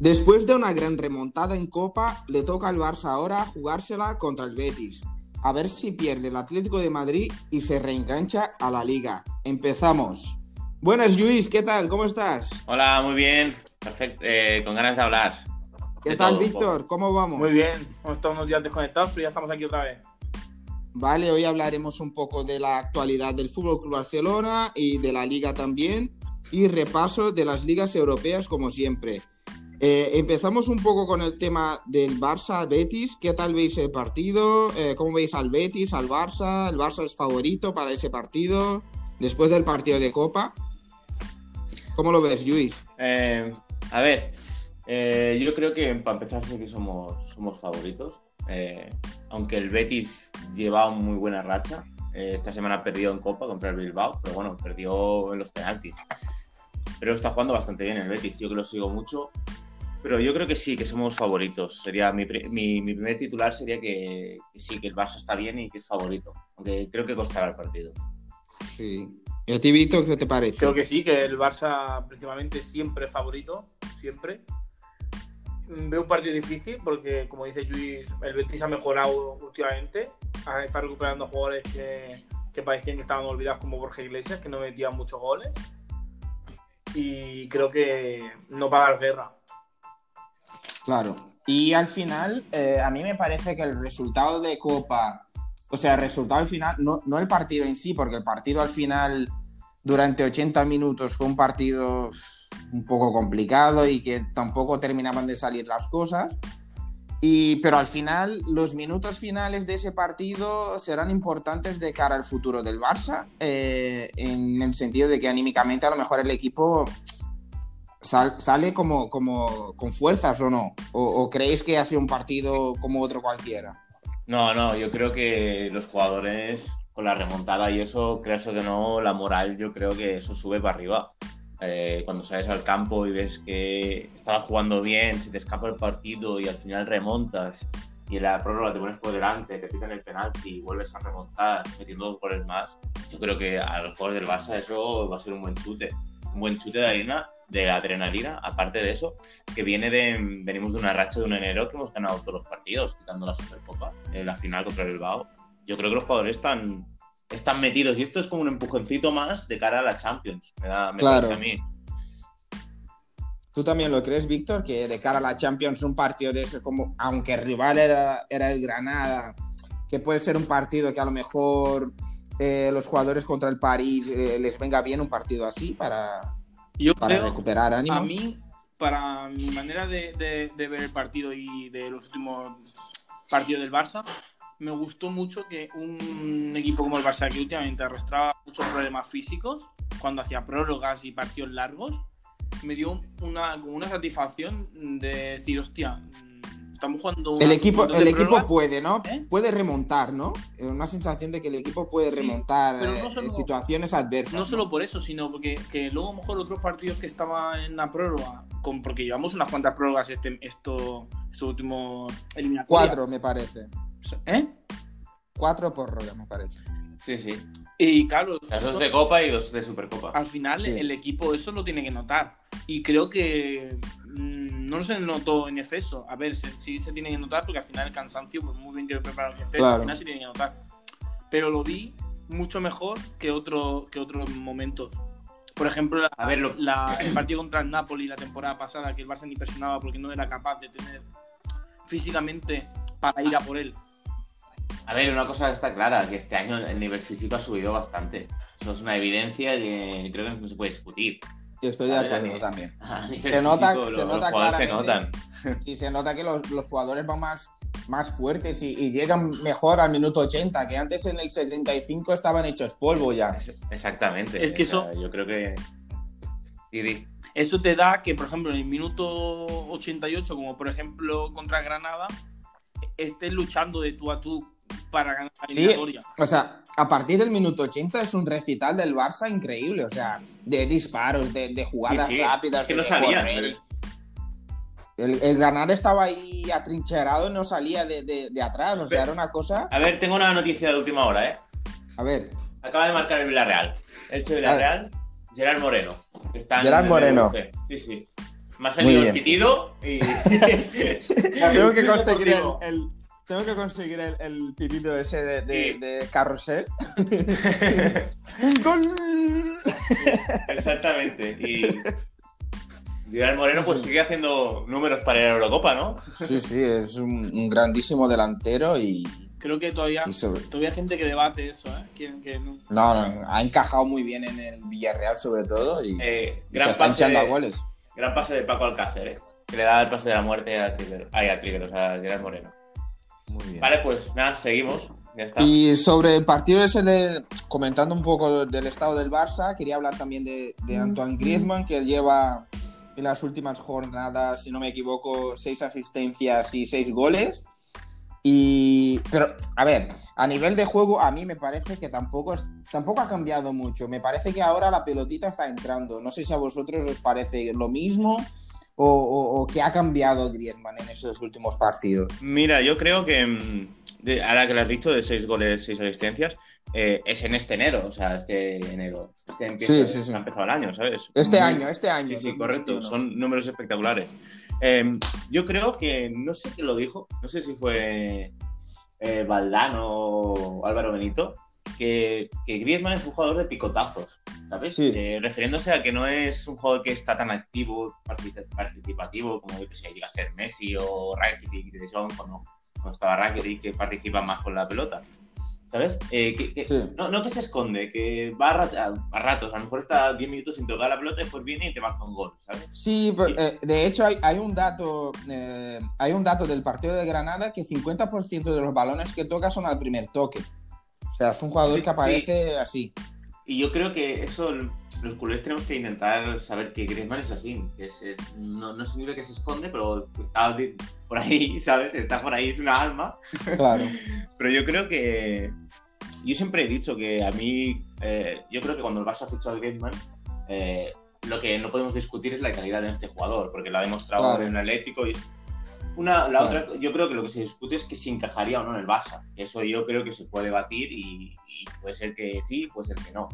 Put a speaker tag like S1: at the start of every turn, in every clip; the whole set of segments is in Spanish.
S1: Después de una gran remontada en Copa, le toca al Barça ahora jugársela contra el Betis. A ver si pierde el Atlético de Madrid y se reengancha a la liga. Empezamos. Buenas, Luis, ¿qué tal? ¿Cómo estás?
S2: Hola, muy bien. Perfecto, eh, con ganas de hablar.
S1: ¿Qué
S2: De
S1: tal,
S2: todo
S1: Víctor? ¿Cómo vamos?
S3: Muy bien, hemos estado unos días desconectados, pero ya estamos aquí otra vez.
S1: Vale, hoy hablaremos un poco de la actualidad del Fútbol Club Barcelona y de la Liga también, y repaso de las ligas europeas como siempre. Eh, empezamos un poco con el tema del Barça-Betis. ¿Qué tal veis el partido? Eh, ¿Cómo veis al Betis, al Barça? ¿El Barça es favorito para ese partido? Después del partido de Copa. ¿Cómo lo ves, Luis?
S2: Eh, a ver, yo creo que para empezar sí que somos, somos favoritos. Aunque el Betis lleva muy buena racha. Esta semana perdió en Copa contra el Bilbao, pero bueno, perdió en los penaltis. Pero está jugando bastante bien el Betis, yo que lo sigo mucho. Pero yo creo que sí, que somos favoritos. Sería mi, mi- mi primer titular sería que, que sí, que el Barça está bien y que es favorito. Aunque creo que costará el partido.
S1: Sí. ¿Y a ti, Víctor, qué te parece?
S3: Creo que sí, que el Barça principalmente siempre es favorito, siempre. Mm, Veo un partido difícil porque, como dice Luis, el Betis ha mejorado últimamente. Ha- Está recuperando jugadores que, que parecían que estaban olvidados como Borja Iglesias, que no metían muchos goles. Y creo que no va a dar guerra.
S1: Claro. Y al final, eh, a mí me parece que el resultado de Copa, o sea, el resultado al final, no, no el partido en sí, porque el partido al final, durante 80 minutos, fue un partido un poco complicado y que tampoco terminaban de salir las cosas. Y, pero al final, los minutos finales de ese partido serán importantes de cara al futuro del Barça, eh, en el sentido de que anímicamente a lo mejor el equipo sal- sale como, como con fuerzas o no? ¿O, o creéis que ha sido un partido como otro cualquiera?
S2: No, no, yo creo que los jugadores con la remontada y eso, creas que no, la moral, yo creo que eso sube para arriba. Eh, cuando sales al campo y ves que estabas jugando bien, se te escapa el partido y al final remontas y en la prórroga te pones por delante, te pitan el penalti y vuelves a remontar metiendo dos goles más, yo creo que a los jugadores del Barça eso va a ser un buen chute. Un buen chute de arena, de adrenalina, aparte de eso, que viene de. Venimos de una racha de un enero que hemos ganado todos los partidos, quitando la Supercopa, en la final contra el Bilbao. Yo creo que los jugadores están, están metidos y esto es como un empujoncito más de cara a la Champions. Me da me
S1: Claro.
S2: a mí.
S1: ¿Tú también lo crees, Víctor? Que de cara a la Champions un partido de ese, como, aunque el rival era, era el Granada, que puede ser un partido que a lo mejor eh, los jugadores contra el París eh, les venga bien un partido así para,
S3: Yo
S1: para
S3: creo,
S1: recuperar ánimos.
S3: a mí, para mi manera de, de- de ver el partido y de los últimos partidos del Barça, me gustó mucho que un equipo como el Barça, que últimamente arrastraba muchos problemas físicos, cuando hacía prórrogas y partidos largos, me dio una, una satisfacción de decir, hostia, estamos jugando...
S1: El equipo, el equipo
S3: prórrogas,
S1: puede, ¿no?
S3: ¿Eh?
S1: Puede remontar, ¿no? Eh, Una sensación de que el equipo puede
S3: Sí,
S1: remontar eh,
S3: no solo-
S1: en situaciones adversas.
S3: No solo por eso, sino porque que luego a lo mejor otros partidos que estaban en la prórroga, con, porque llevamos unas cuantas prórrogas este, esto, estos últimos eliminatorios.
S1: Cuatro, me parece.
S3: ¿Eh?
S1: Cuatro por rollo, me parece.
S2: Sí, sí.
S3: Y claro,
S2: Las dos de Copa y dos de Supercopa.
S3: al final
S1: Sí.
S3: el equipo eso lo tiene que notar. Y creo que no se notó en exceso. A ver, sí se tiene que notar porque al final el cansancio, pues muy bien que preparado que estés,
S1: Claro.
S3: al final se tiene que notar. Pero lo vi mucho mejor que, otro, que otros momentos. Por ejemplo, la-
S2: A ver, lo-
S3: la- el partido contra el Napoli la temporada pasada, que el Barça ni presionaba porque no era capaz de tener físicamente para ir a por él.
S2: A ver, una cosa está clara, que este año el nivel físico ha subido bastante. Eso es una evidencia que creo que no se puede discutir.
S1: Yo estoy de acuerdo también. Se nota-
S2: físico,
S1: se
S2: los,
S1: nota
S2: los se
S1: claramente.
S2: notan.
S1: Sí, se nota que los, los jugadores van más, más fuertes y, y llegan mejor al minuto 80, que antes en el 75 estaban hechos polvo ya.
S2: Exactamente.
S3: Es que
S2: O sea,
S3: eso-
S2: Yo creo que. Di, di.
S3: Eso te da que, por ejemplo, en el minuto 88, como por ejemplo contra Granada, estés luchando de tú a tú para ganar la
S1: Sí.
S3: eliminatoria.
S1: O sea, a partir del minuto 80 es un recital del Barça increíble, o sea, de disparos, de, de jugadas
S2: Sí, sí,
S1: rápidas.
S2: es que no pero-
S1: El, el Granada estaba ahí atrincherado y no salía de, de- de atrás, o sea,
S2: Pero-
S1: era una cosa...
S2: A ver, tengo una noticia de última hora, ¿eh?
S1: A ver,
S2: Acaba de marcar el Villarreal. Elche Villarreal, Gerard Moreno. está en
S1: Gerard
S2: el
S1: Moreno.
S2: Sí, sí. Me ha salido el pitido y.
S1: tengo que conseguir el, el- tengo que conseguir el, el pipito ese de, de,
S2: Sí.
S1: de carrusel. ¡Gol!
S2: Exactamente. Y. Gerard Moreno pues sigue haciendo números para ir a la Eurocopa, ¿no?
S1: Sí, sí, es un, un grandísimo delantero y,
S3: Creo que todavía,
S1: y sobre...
S3: todavía hay gente que debate eso, ¿eh? Que, que no.
S1: No, no, ha encajado muy bien en el Villarreal sobre todo y,
S2: Eh,
S1: y se
S2: gran,
S1: está
S2: pase,
S1: a goles.
S2: gran pase de Paco Alcácer, ¿eh? Que le da el pase de la muerte a Trigger. Ay, a Trigger, o sea, a Gerard Moreno.
S1: Muy bien.
S2: Vale, pues nada, seguimos. Ya está.
S1: Y sobre el partido ese de, comentando un poco del estado del Barça, quería hablar también de, de Antoine Griezmann, que lleva en las últimas jornadas, si no me equivoco, seis asistencias y seis goles. Y, pero, a ver, a nivel de juego, a mí me parece que tampoco, es- tampoco ha cambiado mucho. Me parece que ahora la pelotita está entrando. No sé si a vosotros os parece lo mismo o, o, o que ha cambiado Griezmann en esos últimos partidos.
S2: Mira, yo creo que mm, ahora que lo has dicho de seis goles, seis asistencias, eh, es en este enero, o sea, este enero. Este empieza,
S1: Sí, sí, sí.
S2: Ha empezado el año, ¿sabes?
S1: Este
S2: Muy-
S1: año, este año.
S2: Sí, sí, correcto.
S1: 2021.
S2: Son números espectaculares. Eh, yo creo que, no sé quién lo dijo, no sé si fue eh, Valdano o Álvaro Benito, que, que Griezmann es un jugador de picotazos, ¿sabes?
S1: Sí.
S2: Eh, refiriéndose a que no es un jugador que está tan activo, partici- participativo, como yo que sé, llega a ser Messi o Rakitic cuando, cuando estaba Rakitic, que participa más con la pelota. ¿Sabes? Eh, que- que-
S1: Sí.
S2: no, no que se esconde, que va a, rat- a- ratos, a lo mejor está 10 minutos sin tocar la pelota y después viene y te marca un gol, ¿sabes?
S1: Sí, pero, eh, de hecho hay, hay un dato eh, hay un dato del partido de Granada que 50% de los balones que toca son al primer toque. Sea, es un jugador
S2: Sí,
S1: que aparece así.
S2: Y yo creo que eso, los culés tenemos que intentar saber que Griezmann es así. Que es- es- no, no significa que se esconde, pero está por ahí, ¿sabes? Está por ahí, es una alma.
S1: Claro.
S2: Pero yo creo que. Yo siempre he dicho que a mí. eh, yo creo que cuando el Barça fichó a Griezmann, eh, lo que no podemos discutir es la calidad de este jugador, porque lo ha demostrado
S1: Claro.
S2: en el Atlético. Y una, la otra, yo creo que lo que se discute es que si encajaría o no en el Barça. Eso yo creo que se puede batir y, y puede ser que sí, puede ser que no.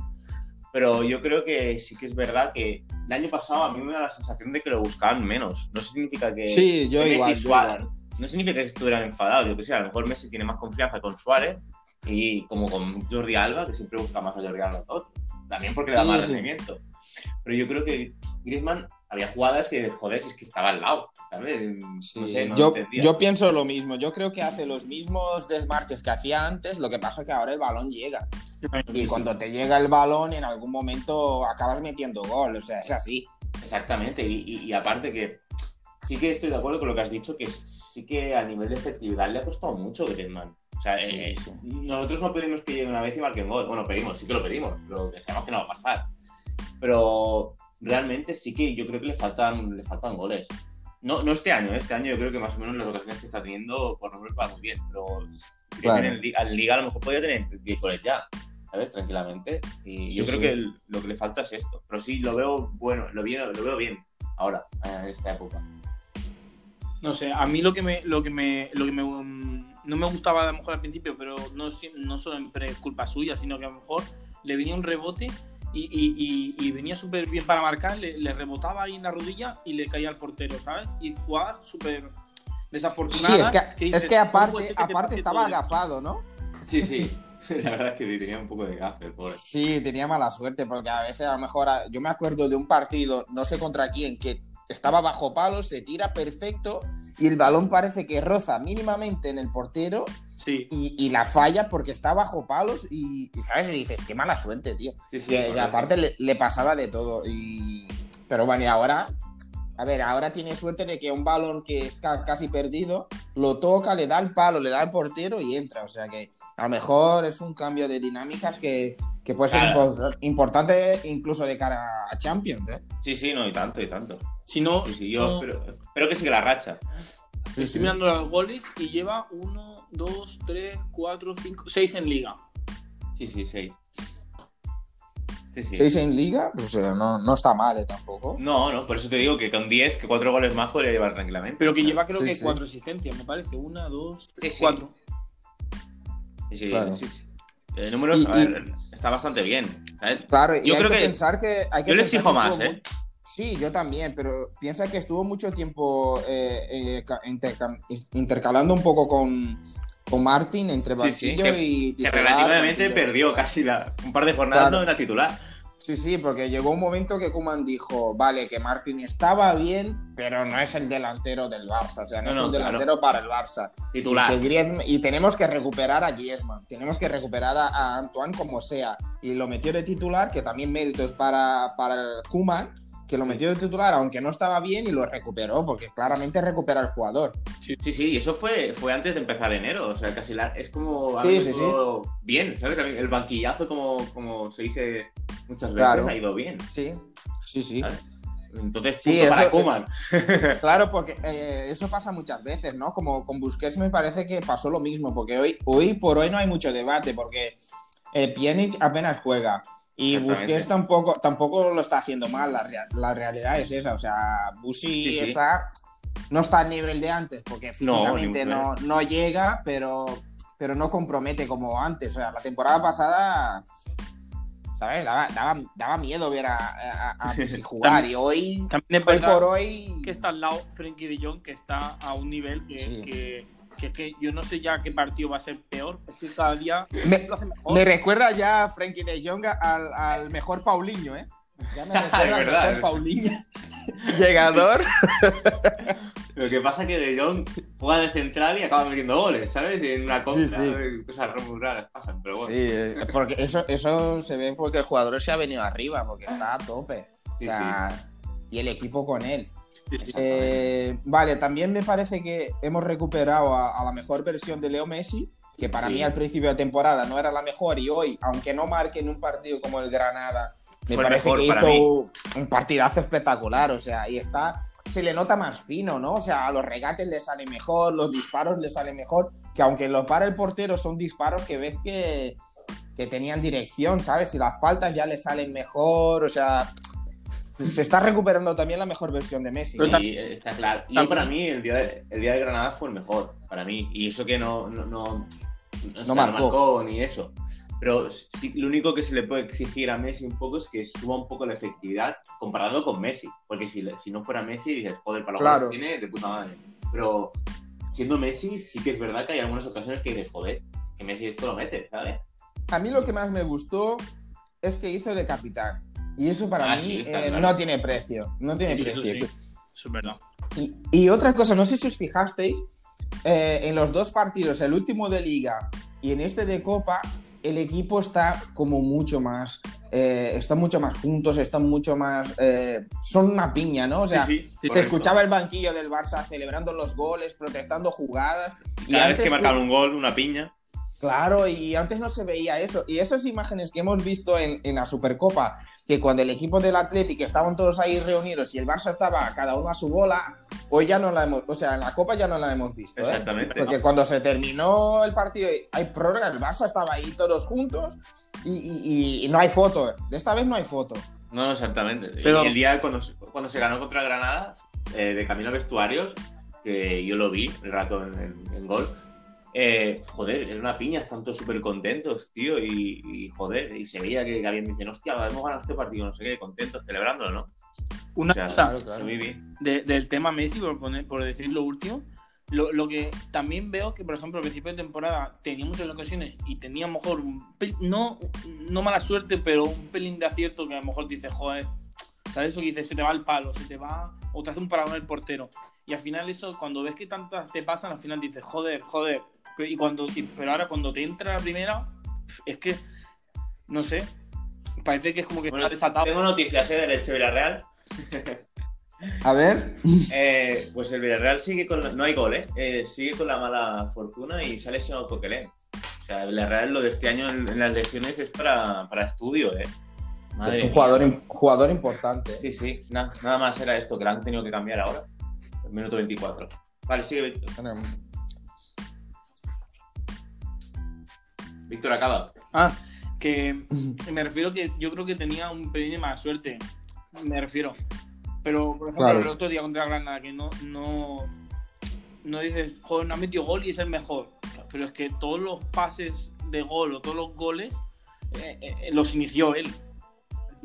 S2: Pero yo creo que sí que es verdad que el año pasado a mí me da la sensación de que lo buscaban menos. No significa que.
S1: Sí, yo
S2: que Messi
S1: igual, yo
S2: Suárez-
S1: igual.
S2: no significa que estuvieran enfadados, yo que sé, a lo mejor Messi tiene más confianza con Suárez y como con Jordi Alba, que siempre busca más a Jordi Alba que a otro. También porque le da
S1: Sí,
S2: más
S1: sí.
S2: rendimiento. Pero yo creo que Griezmann había jugadas que, joder, si es que estaba al lado, ¿sabes?
S1: Sí,
S2: No sé, no
S1: yo, yo pienso lo mismo. Yo creo que hace los mismos desmarques que hacía antes, lo que pasa es que ahora el balón llega. Y
S2: Sí,
S1: cuando te llega el balón, en algún momento acabas metiendo gol. O sea, es así.
S2: Exactamente, y, y- y aparte que sí que estoy de acuerdo con lo que has dicho, que sí que a nivel de efectividad le ha costado mucho Griezmann. O sea,
S1: Sí,
S2: eh,
S1: sí.
S2: nosotros no pedimos que llegue una vez y marquen gol. Bueno, pedimos, sí que lo pedimos, pero que sabemos que no va a pasar. Pero realmente sí que yo creo que le faltan, le faltan goles. No, no este año, ¿eh? este año yo creo que más o menos las ocasiones que está teniendo por números va muy bien, pero
S1: Claro.
S2: en, Liga, en Liga a lo mejor podría tener 10 goles ya, ¿sabes? Tranquilamente. Y
S1: Sí,
S2: yo creo
S1: sí.
S2: que el- lo que le falta es esto. Pero sí, lo veo bueno, lo, bien, lo veo bien ahora, en esta época.
S3: No sé, a mí lo que me, lo que me, lo que me um, no me gustaba a lo mejor al principio, pero no, no siempre es culpa suya, sino que a lo mejor le venía un rebote y, y- y- y venía súper bien para marcar, le, le rebotaba ahí en la rodilla y le caía al portero, ¿sabes? Y jugaba súper
S1: Sí,
S3: desafortunada.
S1: es que,
S3: dices,
S1: es que
S3: ¿cómo puede
S1: aparte,
S3: ser que te
S1: aparte estaba agafado, ¿no?
S2: Sí, sí. La verdad es que sí, tenía un poco de gafe, el pobre.
S1: Sí, tenía mala suerte porque a veces a lo mejor a- yo me acuerdo de un partido, no sé contra quién, que estaba bajo palos, se tira perfecto y el balón parece que roza mínimamente en el portero
S3: Sí,
S1: y, y la falla porque está bajo palos y, y, sabes, y dices, qué mala suerte, tío.
S2: Sí, sí.
S1: Que- aparte le, le pasaba de todo y pero bueno, y ahora a ver, ahora tiene suerte de que un balón que está casi perdido lo toca, le da el palo, le da el portero y entra, o sea que a lo mejor es un cambio de dinámicas que, que puede ser
S2: Claro.
S1: impor- importante incluso de cara a Champions, ¿eh?
S2: Sí, sí, no, y tanto, y tanto.
S3: Si no,
S2: Sí, sí, yo
S3: no-
S2: espero, espero que siga la racha.
S3: estoy mirando los goles y lleva 1, 2, 3, 4, 5, 6 en liga.
S2: Sí, sí, sí. Sí, sí.
S1: Seis en liga, o sea, no, no está mal ¿eh? tampoco.
S2: No, no, por eso te digo que con 10, que 4 goles más podría llevar tranquilamente.
S3: Pero que lleva creo
S1: Sí,
S3: que
S1: sí.
S3: 4 asistencias, me parece. 1, 2,
S2: Sí,
S3: 3,
S2: sí.
S3: 4.
S2: Sí, sí,
S1: Claro.
S2: sí, sí. El número
S1: Y-
S2: a ver, está bastante bien. ¿sabes?
S1: Claro, y
S2: Yo
S1: hay
S2: creo
S1: que,
S2: que-
S1: pensar que hay que
S2: Yo le exijo más, ¿eh?
S1: muy- Sí, yo también, pero piensa que estuvo mucho tiempo eh, eh, ca- interca- intercalando un poco con, con Martin entre
S2: Sí, sí,
S1: banquillo
S2: que-
S1: y
S2: Que
S1: titular,
S2: relativamente
S1: banquillo.
S2: perdió casi la, un par de jornadas,
S1: Claro.
S2: no era titular.
S1: Sí, sí, porque llegó un momento que Kuman dijo, vale, que Martin estaba bien, pero no es el delantero del Barça, o sea, no,
S2: No,
S1: es
S2: no,
S1: un
S2: claro.
S1: delantero para el Barça.
S2: Titular.
S1: Y, que Griezmann- y tenemos que recuperar a Griezmann, tenemos que recuperar a, a Antoine como sea. Y lo metió de titular, que también méritos para, para Kuman, que lo metió de titular, aunque no estaba bien, y lo recuperó, porque claramente recupera al jugador.
S2: Sí, sí, y eso fue, fue antes de empezar enero. O sea, casi la- es como.
S1: Sí, sí,
S2: Bien, ¿sabes? El banquillazo, como, como se dice muchas veces,
S1: Claro.
S2: ha ido bien.
S1: Sí, sí, sí.
S2: Entonces,
S1: Sí,
S2: punto para Koeman.
S1: Claro, porque eh, eso pasa muchas veces, ¿no? Como con Busquets me parece que pasó lo mismo, porque hoy, hoy por hoy no hay mucho debate, porque eh, Pjanic apenas juega y. Busquets tampoco, tampoco lo está haciendo mal, la, rea- la realidad es esa, o sea, Busi
S2: Sí, sí.
S1: está, no está al nivel de antes, porque físicamente no, no, llega, pero, pero no compromete como antes, o sea, la temporada pasada... ¿Sabes? Daba, daba, daba miedo ver a, a, a Busi jugar y hoy,
S3: También
S1: hoy por hoy...
S3: que está al lado Frenkie de Jong, que está a un nivel que,
S1: Sí.
S3: que, que es que yo no sé ya qué partido va a ser peor. Es que cada día
S1: Me-
S3: lo hace mejor.
S1: Me recuerda ya a Frankie de Jong al, al mejor Paulinho, ¿eh? Ya me recuerda al
S2: verdad,
S1: mejor Paulinho. Llegador.
S2: Lo que pasa es que De Jong juega de central y acaba metiendo goles, ¿sabes? Y en una contra,
S1: Sí, sí.
S2: cosas raras pasan, pero bueno.
S1: Sí, eh, porque eso, eso se ve porque el jugador se ha venido arriba, porque está a tope. O
S2: Sí,
S1: sea, Y el equipo con él. Eh, vale, también me parece que hemos recuperado a, a la mejor versión de Leo Messi, que para
S2: Sí.
S1: mí al principio de temporada no era la mejor y hoy, aunque no marque en un partido como el Granada, me
S2: Fue
S1: parece
S2: mejor
S1: que
S2: para
S1: hizo
S2: mí.
S1: un partidazo espectacular, o sea, y está, se le nota más fino, ¿no? O sea, a los regates le sale mejor, los disparos le salen mejor, que aunque los para el portero son disparos que ves que, que tenían dirección, ¿sabes? Y las faltas ya le salen mejor, o sea, se está recuperando también la mejor versión de Messi.
S2: Sí, está claro. Y para mí el día, de, el día de Granada fue el mejor, para mí. Y eso que no, no, no, o sea,
S1: marcó.
S2: ni eso. Pero sí, lo único que se le puede exigir a Messi un poco es que suba un poco la efectividad comparado con Messi. Porque si, si no fuera Messi, dices, joder, para lo
S1: Claro.
S2: que tiene, de puta madre. Pero siendo Messi, sí que es verdad que hay algunas ocasiones que dices, joder, que Messi esto lo mete, ¿sabes?
S1: A mí lo que más me gustó es que hizo de capitán. Y eso para
S2: Ah,
S1: mí
S2: sí,
S1: eh,
S2: claro.
S1: no tiene precio. No tiene
S3: Sí, eso
S1: precio.
S3: sí. Eso es verdad.
S1: Y, y otra cosa, no sé si os fijasteis, eh, en los dos partidos, el último de liga y en este de copa, el equipo está como mucho más, eh, están mucho más juntos, están mucho más, eh, son una piña, ¿no? O sea,
S2: sí, sí,
S1: se
S2: correcto.
S1: escuchaba el banquillo del Barça celebrando los goles, protestando jugadas. Y
S2: Cada vez
S1: antes
S2: que marcaban un gol, una piña.
S1: Claro, y antes no se veía eso. Y esas imágenes que hemos visto en, en la Supercopa, que cuando el equipo del Atlético estaban todos ahí reunidos y el Barça estaba cada uno a su bola, hoy ya no la hemos, o sea, en la Copa ya no la hemos visto. ¿eh?
S2: Exactamente.
S1: Porque cuando se terminó el partido, hay prórroga, el Barça estaba ahí todos juntos y, y- y no hay foto. De esta vez no hay foto.
S2: No, no, exactamente.
S3: Pero-
S2: Y el día cuando, cuando se ganó contra Granada, eh, de camino a vestuarios, que yo lo vi el rato en, en- en gol, eh, joder, era una piña, están todos súper contentos, tío, y, y, joder, y se veía que, que habían dicen, hostia, hemos ganado este partido, no sé qué, contentos, celebrándolo, ¿no?
S3: Una
S2: O sea,
S3: cosa
S1: claro, claro.
S3: De- del tema Messi, por, poner, por decir lo último, lo, lo que también veo que, por ejemplo, al principio de temporada tenía muchas ocasiones y tenía a lo mejor, no, no mala suerte, pero un pelín de acierto que a lo mejor dices, joder, ¿sabes eso que dices? Se te va el palo, se te va, o te hace un paragón el portero. Y al final eso, cuando ves que tantas te pasan, al final dices, joder, joder. Y cuando, pero ahora cuando te entra la primera, es que, no sé, parece que es como que
S2: Bueno,
S3: está desatado.
S2: tengo noticias ¿eh? del Elche Villarreal.
S1: A ver.
S2: Eh, pues el Villarreal sigue con la- no hay gol, ¿eh? Eh, sigue con la mala fortuna y sale sin Coquelin. O sea, el Villarreal lo de este año en, en las lesiones es para, para estudio, ¿eh? Madre
S1: es un jugador, jugador importante.
S2: Sí, sí, na- nada más era esto, que lo han tenido que cambiar ahora. El minuto 24. Vale, sigue Víctor. Víctor acaba.
S3: Ah, que me refiero que yo creo que tenía un pelín de mala suerte. Me refiero. Pero, por ejemplo,
S1: Claro.
S3: el otro día contra Granada, que no, no, no dices, joder, no ha metido gol y es el mejor. Pero es que todos los pases de gol o todos los goles eh, eh, los inició él,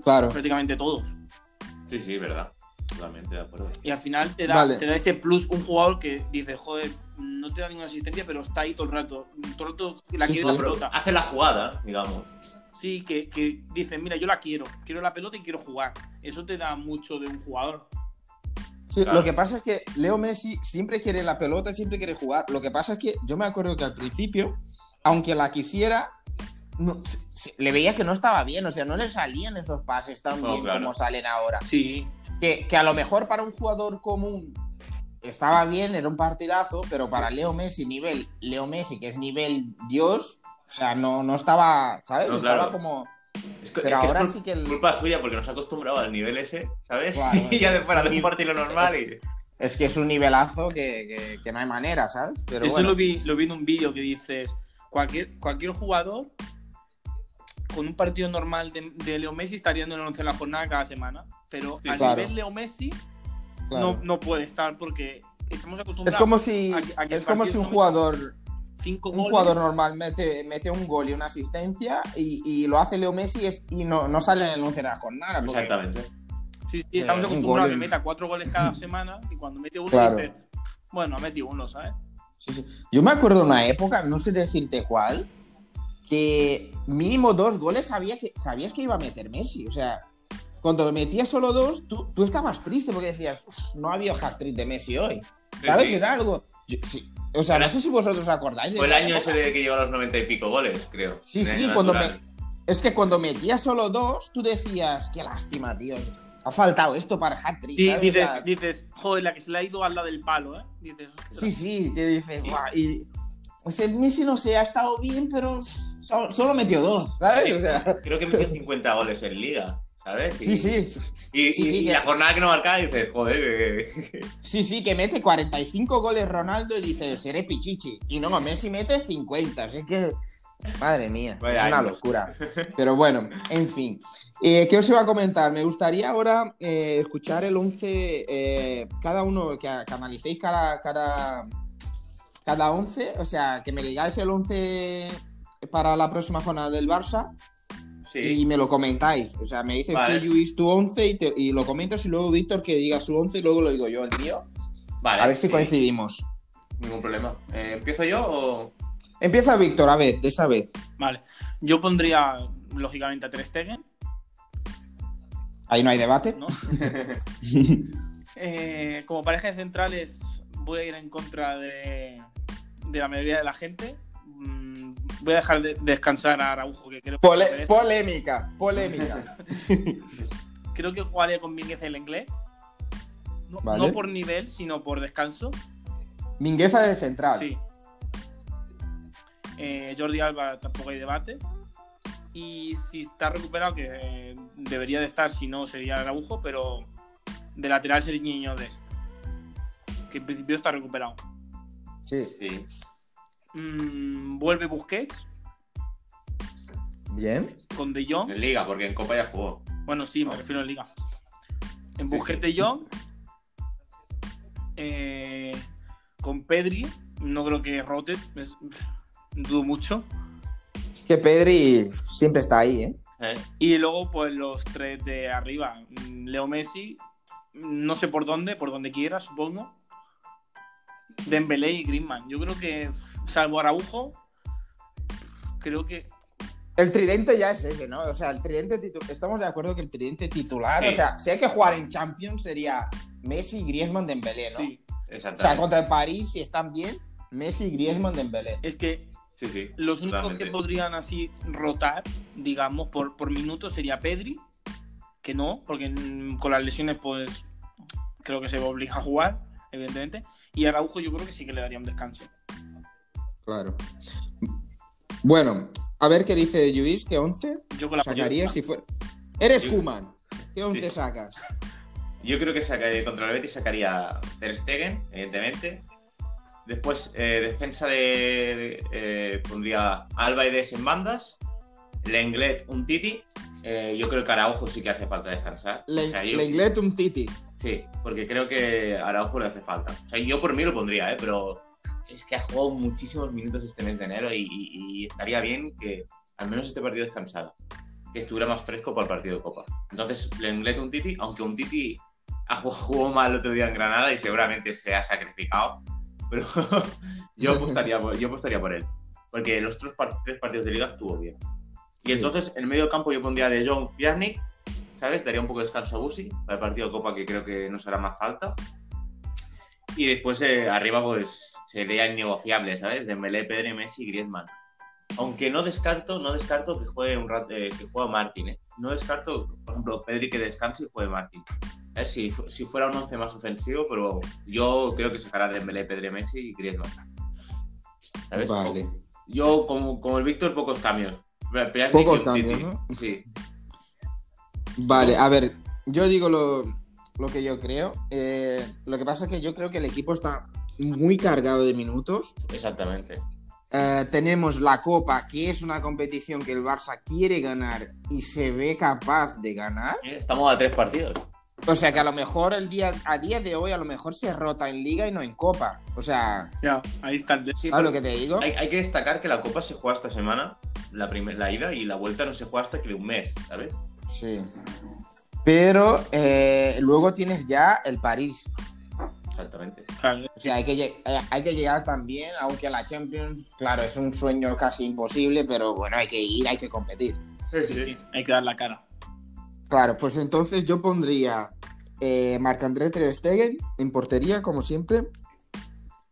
S1: Claro.
S3: prácticamente todos.
S2: Sí, sí, verdad. Totalmente de acuerdo.
S3: Y al final te da,
S1: Vale.
S3: te da ese plus un jugador que dice, joder, no te da ninguna asistencia, pero está ahí todo el rato. Todo el rato la
S1: Sí,
S3: quiere
S1: sí.
S3: la pelota.
S2: Hace la jugada, digamos.
S3: Sí, que, que dice, mira, yo la quiero. Quiero la pelota y quiero jugar. Eso te da mucho de un jugador.
S1: Sí,
S2: Claro.
S1: Lo que pasa es que Leo Messi siempre quiere la pelota, siempre quiere jugar. Lo que pasa es que yo me acuerdo que al principio, aunque la quisiera, no- se- se- le veía que no estaba bien, o sea, no le salían esos pases tan
S2: No,
S1: bien
S2: claro.
S1: como salen ahora.
S3: Sí.
S1: Que, que a lo mejor para un jugador común estaba bien, era un partidazo, pero para Leo Messi, nivel Leo Messi, que es nivel Dios, o sea, no, no estaba, ¿sabes?
S2: No,
S1: estaba
S2: claro.
S1: como...
S2: Es, que-
S1: Pero
S2: es que
S1: ahora
S2: es
S1: sí que el-
S2: culpa suya porque nos ha acostumbrado al nivel ese, ¿sabes?
S1: Claro,
S2: y ya de
S1: sí.
S2: de un partido normal y.
S1: Es que es un nivelazo que, que- que no hay manera, ¿sabes? Pero
S3: Eso
S1: bueno,
S3: lo, vi, lo vi en un vídeo que dices, cualquier, cualquier jugador con un partido normal de, de Leo Messi estaría en el 11 en la jornada cada semana. Pero
S2: Sí,
S3: a
S1: claro.
S3: nivel Leo Messi
S1: claro.
S3: no, no puede estar porque estamos
S1: Es
S3: acostumbrados
S1: como si,
S3: a que- a
S1: es como si un jugador,
S3: cinco
S1: un
S3: goles.
S1: jugador normal mete, mete un gol y una asistencia y, y lo hace Leo Messi es- y no, no sale en el 11 de la jornada. porque-
S2: Exactamente.
S3: Sí, sí,
S1: Sí,
S3: estamos acostumbrados a que meta cuatro goles cada semana y cuando mete uno
S1: Claro.
S3: dices, bueno, ha metido uno, ¿sabes?
S1: Sí, sí. Yo me acuerdo de una época, no sé decirte cuál, que mínimo dos goles sabía que, sabías que iba a meter Messi. O sea, cuando lo metía solo dos, tú, tú estabas triste porque decías, "Uf, no ha habido hat-trick de Messi hoy. ¿Sabes?
S2: sí.
S1: Era algo... yo- sí. O sea,
S2: Era-
S1: no sé si vosotros acordáis de
S2: Fue el año
S1: época.
S2: ese de que llegó a los noventa y pico goles, creo.
S1: Sí, sí, cuando. Es que cuando metía solo dos, tú decías, qué lástima, tío. Ha faltado esto para hat-trick.
S3: Sí,
S1: ¿sabes? O
S3: dices,
S1: sea,
S3: dices, joder, la que se le ha ido al lado del palo, ¿eh? Dices, ostras.
S1: sí, sí, que dices, "Buah", y... O sea, Messi no sé, ha estado bien, pero solo, solo metió dos, ¿sabes?
S2: Sí.
S1: O sea,
S2: Creo que metió 50 goles en liga, ¿sabes? Y-
S1: sí, sí,
S2: Y,
S1: Sí,
S2: y-
S1: sí,
S2: y
S1: que-
S2: la jornada que no marcaba dices, joder, que-
S1: sí, sí, que mete 45 goles Ronaldo y dice, seré pichichi. Y no, Messi mete 50, así que... Madre mía,
S2: Vaya
S1: es una locura. Pero bueno, en fin. Eh, ¿Qué os iba a comentar? Me gustaría ahora eh, escuchar el 11, eh, cada uno, que, que analicéis cada, cada, cada 11, o sea, que me digáis el 11 para la próxima jornada del Barça y me lo comentáis. O sea, me dices
S2: Vale.
S1: tú, Luis, tu 11 y, te- y lo comentas y luego Víctor que diga su 11 y luego lo digo yo, el mío.
S2: Vale.
S1: A ver si
S2: sí,
S1: coincidimos.
S2: Ningún problema. Eh, ¿Empiezo yo o.?
S1: Empieza Víctor, a ver, de esa vez.
S3: Vale. Yo pondría, lógicamente, a Ter Stegen,
S1: Ahí no hay debate.
S3: ¿no? Eh, como pareja de centrales, voy a ir en contra de, de la mayoría de la gente. Mm, Voy a dejar de descansar a Araujo, que creo que,
S1: Pole- polémica, polémica.
S3: creo que jugaría con Mínguez el inglés. No,
S1: Vale.
S3: no por nivel, sino por descanso.
S1: Mingueza de central.
S3: Sí. Eh, Jordi Alba tampoco hay debate. Y si está recuperado, que eh, debería de estar, si no sería Araujo, pero de lateral sería Niño de este. Que en principio está recuperado.
S1: Sí.
S2: Sí.
S3: Mm, vuelve Busquets
S1: Bien.
S3: con De Jong.
S2: En liga, porque en Copa ya jugó.
S3: Bueno, sí, me refiero a Liga. En
S2: Sí,
S3: Busquets
S2: sí.
S3: De Jong. eh, con Pedri. No creo que rote. es- dudo mucho.
S1: Es que Pedri siempre está ahí, ¿eh?
S2: ¿Eh?
S3: Y luego, pues los tres de arriba. Mm, Leo Messi, mm, no sé por dónde, por donde quiera, supongo. Dembélé y Griezmann. Yo creo que, salvo Araujo, creo que
S1: El tridente ya es ese, ¿no? O sea, el tridente titular. Estamos de acuerdo que el tridente titular,
S2: Sí.
S1: o sea, si hay que jugar en Champions sería Messi, Griezmann, Dembélé, ¿no?
S3: sí.
S1: O sea,
S2: Exactamente.
S1: contra el París, si están bien, Messi, Griezmann, Dembélé.
S3: Es que
S2: Sí, sí.
S3: los únicos
S2: totalmente.
S3: que podrían así rotar, digamos, por, por minuto sería Pedri, que no, porque con las lesiones, pues creo que se obliga a jugar, evidentemente. Y Araujo, yo creo que sí que le daría un descanso.
S1: Claro. Bueno, a ver qué dice Luis, ¿qué 11
S3: Yo con la
S1: sacarías si fuera? Eres
S2: Yo-
S1: Kuman. ¿Qué 11
S2: Sí.
S1: sacas?
S2: Yo creo que sacaría, contra el Betis sacaría Ter Stegen, evidentemente. Después, eh, defensa de. de- eh, pondría Alba y Des en bandas. Lenglet, un Titi. Eh, yo creo que Araujo sí que hace falta descansar.
S1: Le,
S2: O sea, yo-
S1: Lenglet, un Titi.
S2: Sí, porque creo que a Araujo le hace falta. O sea, yo por mí lo pondría, ¿eh? pero es que ha jugado muchísimos minutos este mes de enero y, y- y estaría bien que al menos este partido descansara. que estuviera más fresco para el partido de Copa. Entonces, Lenglet un Titi, aunque un Titi jugó mal el otro día en Granada y seguramente se ha sacrificado, pero yo, apostaría por, yo apostaría por él. Porque los tres, tres partidos de liga estuvo bien. Y entonces, en medio campo yo pondría de John Pjanic, ¿sabes? Daría un poco de descanso a Busi para el partido de Copa que creo que no será más falta. Y después eh, arriba pues sería innegociable, ¿sabes? Dembélé, Pedro, Messi y Griezmann. Aunque no descarto, no descarto que juegue un rato, eh, que juegue Martín, ¿eh? No descarto, por ejemplo, Pedri que descanse y juegue Martín. Eh, si, si, fuera un 11 más ofensivo, pero yo creo que sacará Dembélé, Pedro, Messi y Griezmann. ¿Sabes?
S1: Vale.
S2: Yo, como, como el Víctor, pocos cambios.
S1: Pocos cambios, ¿no?
S2: Sí.
S1: Vale, a ver, yo digo lo, lo que yo creo. Eh, lo que pasa es que yo creo que el equipo está muy cargado de minutos.
S2: Exactamente.
S1: Eh, tenemos la Copa, que es una competición que el Barça quiere ganar y se ve capaz de ganar.
S2: Estamos a tres partidos.
S1: O sea que a lo mejor el día, a día de hoy a lo mejor se rota en Liga y no en Copa. O sea.
S3: Ya, ahí está el
S1: sí, ¿Sabes lo que te digo?
S2: Hay, hay, que destacar que la Copa se juega esta semana, la, primer, la ida, y la vuelta no se juega hasta que de un mes, ¿sabes?
S1: Sí. Pero eh, luego tienes ya el París.
S2: Exactamente.
S1: O sea, hay que, eh, hay que llegar también, aunque la Champions, claro, es un sueño casi imposible, pero bueno, hay que ir, hay que competir.
S3: Sí, sí, hay que dar la cara.
S1: Claro, pues entonces yo pondría eh, Marc-André Ter Stegen en portería, como siempre.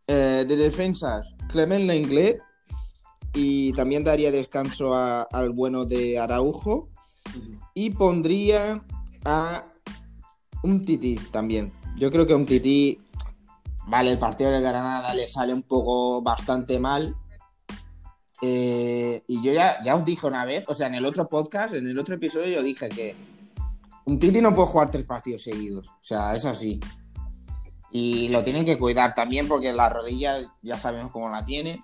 S1: Eh, de defensas, Clement Lenglet. Y también daría descanso a, al bueno de Araujo. Y pondría a un Titi también. Yo creo que un Titi, vale, el partido de Granada le sale un poco bastante mal. Eh, y yo ya, ya os dije una vez, o sea, en el otro podcast, en el otro episodio, yo dije que un Titi no puede jugar tres partidos seguidos. O sea, es así. Y lo tienen que cuidar también porque la rodilla ya sabemos cómo la tiene.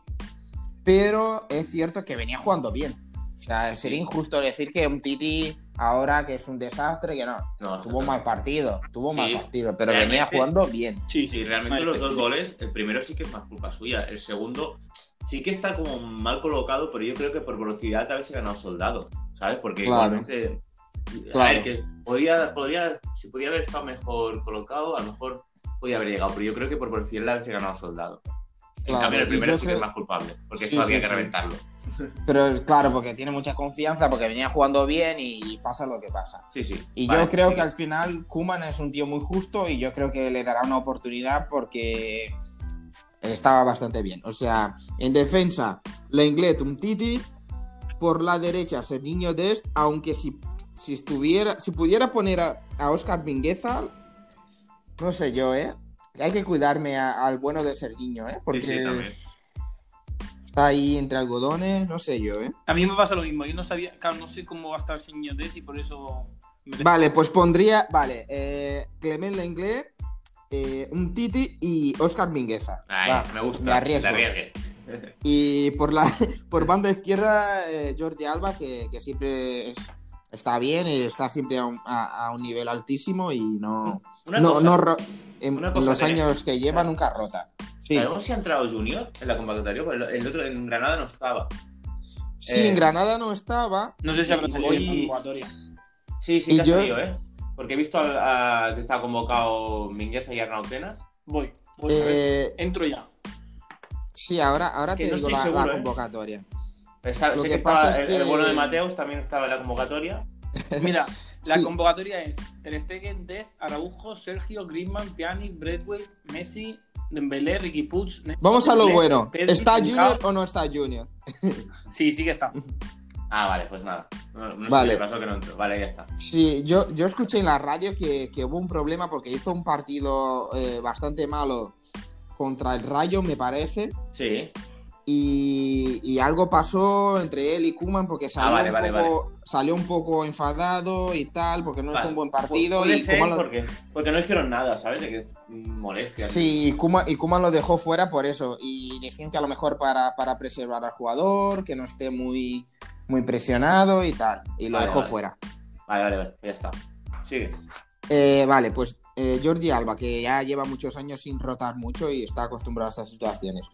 S1: Pero es cierto que venía jugando bien. O sea, sería injusto decir que un Titi ahora que es un desastre, que no. no tuvo mal partido, tuvo mal partido, pero venía jugando bien.
S2: Sí, sí, realmente los dos goles, el primero sí que es más culpa suya. El segundo sí que está como mal colocado, pero yo creo que por velocidad tal vez se ganado soldado, ¿sabes? Porque igualmente Claro. que podría, podría, si podía haber estado mejor colocado, a lo mejor podía haber llegado, pero yo creo que por velocidad haberse ganado soldado. En cambio, el primero sí que es más culpable, porque eso había que reventarlo.
S1: Pero claro, porque tiene mucha confianza, porque venía jugando bien y pasa lo que pasa.
S2: Sí, sí.
S1: Y yo creo que al final Kuman es un tío muy justo y yo creo que le dará una oportunidad porque estaba bastante bien. O sea, en defensa, Lenglet, un Titi. Por la derecha, Serginho Dest, aunque si si estuviera, si pudiera poner a, Oscar Mingueza, no sé yo, ¿eh? Hay que cuidarme al bueno de Sergiño, ¿eh? Porque está ahí entre algodones, no sé yo, ¿eh?
S3: A mí me pasa lo mismo, yo no sabía, claro, no sé cómo va a estar Sergiño Des y por eso...
S1: Vale, pues pondría, vale, eh, Clement Lenglet, eh, un Titi y Oscar Mingueza.
S2: me gusta, me arriesgo.
S1: Y por la por banda izquierda, eh, Jordi Alba, que, que siempre es está bien y está siempre a un, nivel altísimo y no, no, no en, los años que lleva nunca rota.
S2: Sí. ¿Sabemos si ha entrado Junior en la convocatoria? El, otro en Granada no estaba.
S1: Sí, en eh, Granada no estaba.
S3: No sé si habrá salido en la convocatoria.
S2: Sí, sí que ha salido, ¿eh? Porque he visto que está convocado Mingueza y Arnautenas.
S3: Voy, voy eh, Entro ya.
S1: Sí, ahora, ahora te digo la, ¿eh?
S2: Lo que, pasa es que... el, bueno de Mateus también estaba en la convocatoria.
S3: Mira, la convocatoria es Ter Stegen, Dest, Araujo, Sergio, Griezmann, Piani, Bradway, Messi, Dembélé, Ricky Puig...
S1: Vamos a lo bueno. ¿Está Junior o no está Junior?
S3: sí, sí que está.
S2: Ah, vale, pues nada. No,
S1: vale.
S2: Sé pasó que no entró. Vale, ya está.
S1: Sí, yo, yo escuché en la radio que, que hubo un problema porque hizo un partido eh, bastante malo contra el Rayo, me parece.
S2: Sí.
S1: Y, algo pasó entre él y Kuman porque salió, ah, un poco, salió un poco enfadado y tal, porque no fue un buen partido. y
S2: porque, porque no hicieron nada, ¿sabes? De que molestia.
S1: Sí, y Kuman, y lo dejó fuera por eso. Y decían que a lo mejor para, preservar al jugador, que no esté muy, muy presionado y tal. Y lo dejó fuera.
S2: Vale, vale, vale, ya está. Sigue.
S1: Eh, vale, pues eh, Jordi Alba, que ya lleva muchos años sin rotar mucho y está acostumbrado a estas situaciones.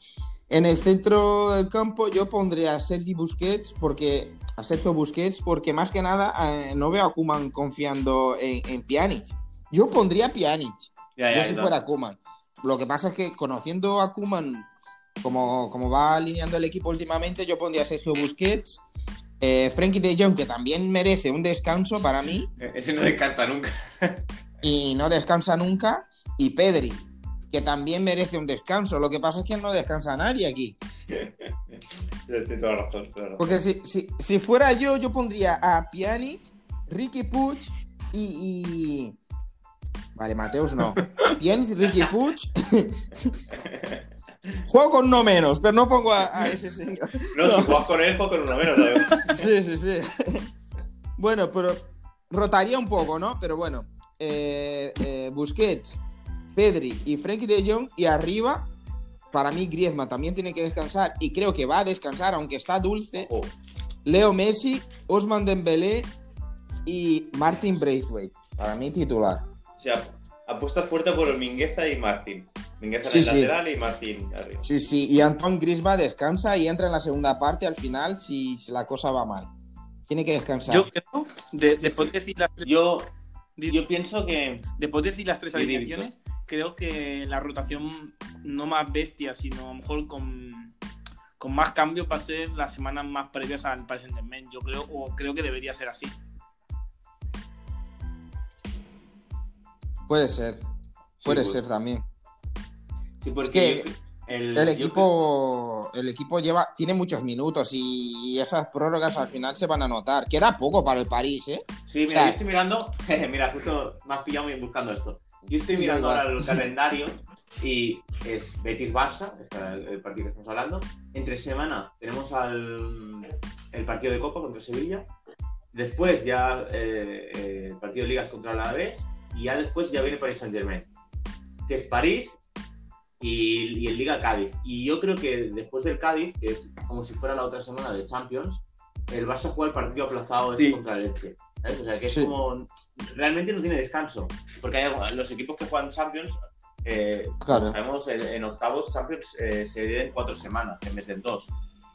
S1: En el centro del campo yo pondría a Sergi Busquets porque a Sergio Busquets porque más que nada eh, no veo a Kuman confiando en, en Pjanic. Yo pondría a Pjanic.
S2: Ya, ya,
S1: yo si fuera Kuman. Lo que pasa es que conociendo a Kuman como, como va alineando el equipo últimamente, yo pondría a Sergio Busquets, eh, Frankie de Jong, que también merece un descanso para mí
S2: también. Ese no descansa nunca.
S1: y no descansa nunca, y Pedri, que también merece un descanso. Lo que pasa es que no descansa nadie aquí.
S2: Tienes toda la razón, toda la razón.
S1: Porque si, si, si fuera yo, yo pondría a Pjanic, Ricky y, y- Vale, Mateus no. Pjanic, Ricky Puig. Juego con no menos, pero no pongo a, a ese señor.
S2: No, si juegas con él, juegas con uno menos. ¿sabes?
S1: Sí, sí, sí. Bueno, pero rotaría un poco, ¿no? Pero bueno, eh, eh, Busquets, Pedri y Frenkie de Jong y arriba, para mí Griezmann también tiene que descansar y creo que va a descansar, aunque está dulce.
S2: Ojo.
S1: Leo Messi, Osman Dembélé y Martin Braithwaite. Para mí titular.
S2: O sea, apuesta fuerte por Mingueza y Martín. Mingueza
S1: Sí,
S2: en el
S1: sí.
S2: lateral y Martín arriba.
S1: Sí, sí, y Antoine Griezmann descansa y entra en la segunda parte al final si la cosa va mal. Tiene que descansar.
S3: Yo creo, de-
S2: Sí,
S3: después
S2: sí.
S3: de decir las tres,
S2: Yo, yo pienso que.
S3: después de decir las tres alineaciones, creo que la rotación no más bestia, sino a lo mejor con, con más cambios va a ser las semanas más previas al Paris Saint Germain. Yo creo, o creo que debería ser así.
S1: Puede ser, puede
S2: Sí,
S1: ser también.
S2: Sí, porque
S1: Es que
S2: el, yo
S1: equipo, el equipo lleva, tiene muchos minutos y esas prórrogas al final se van a notar. Queda poco para el París, ¿eh?
S2: Sí, mira,
S1: o sea-
S2: yo estoy mirando. mira, justo me has pillado y buscando esto. Yo estoy
S1: Sí,
S2: mirando
S1: igual.
S2: ahora el calendario y es Betis-Barça, este es el partido que estamos hablando. Entre semana tenemos al, el partido de Copa contra Sevilla. Después ya eh, eh, el partido de Ligas contra la Alavés. Y ya después ya viene Paris Saint-Germain. Que es París y, y el Liga Cádiz. Y yo creo que después del Cádiz, que es como si fuera la otra semana de Champions, el Barça juega el partido aplazado
S3: Sí.
S2: contra el Elche. ¿sabes? O sea, que es
S1: Sí.
S2: como... Realmente no tiene descanso. Porque hay los equipos que juegan Champions, eh,
S1: Claro.
S2: sabemos, en, en octavos Champions eh, se dividen en cuatro semanas en vez de dos.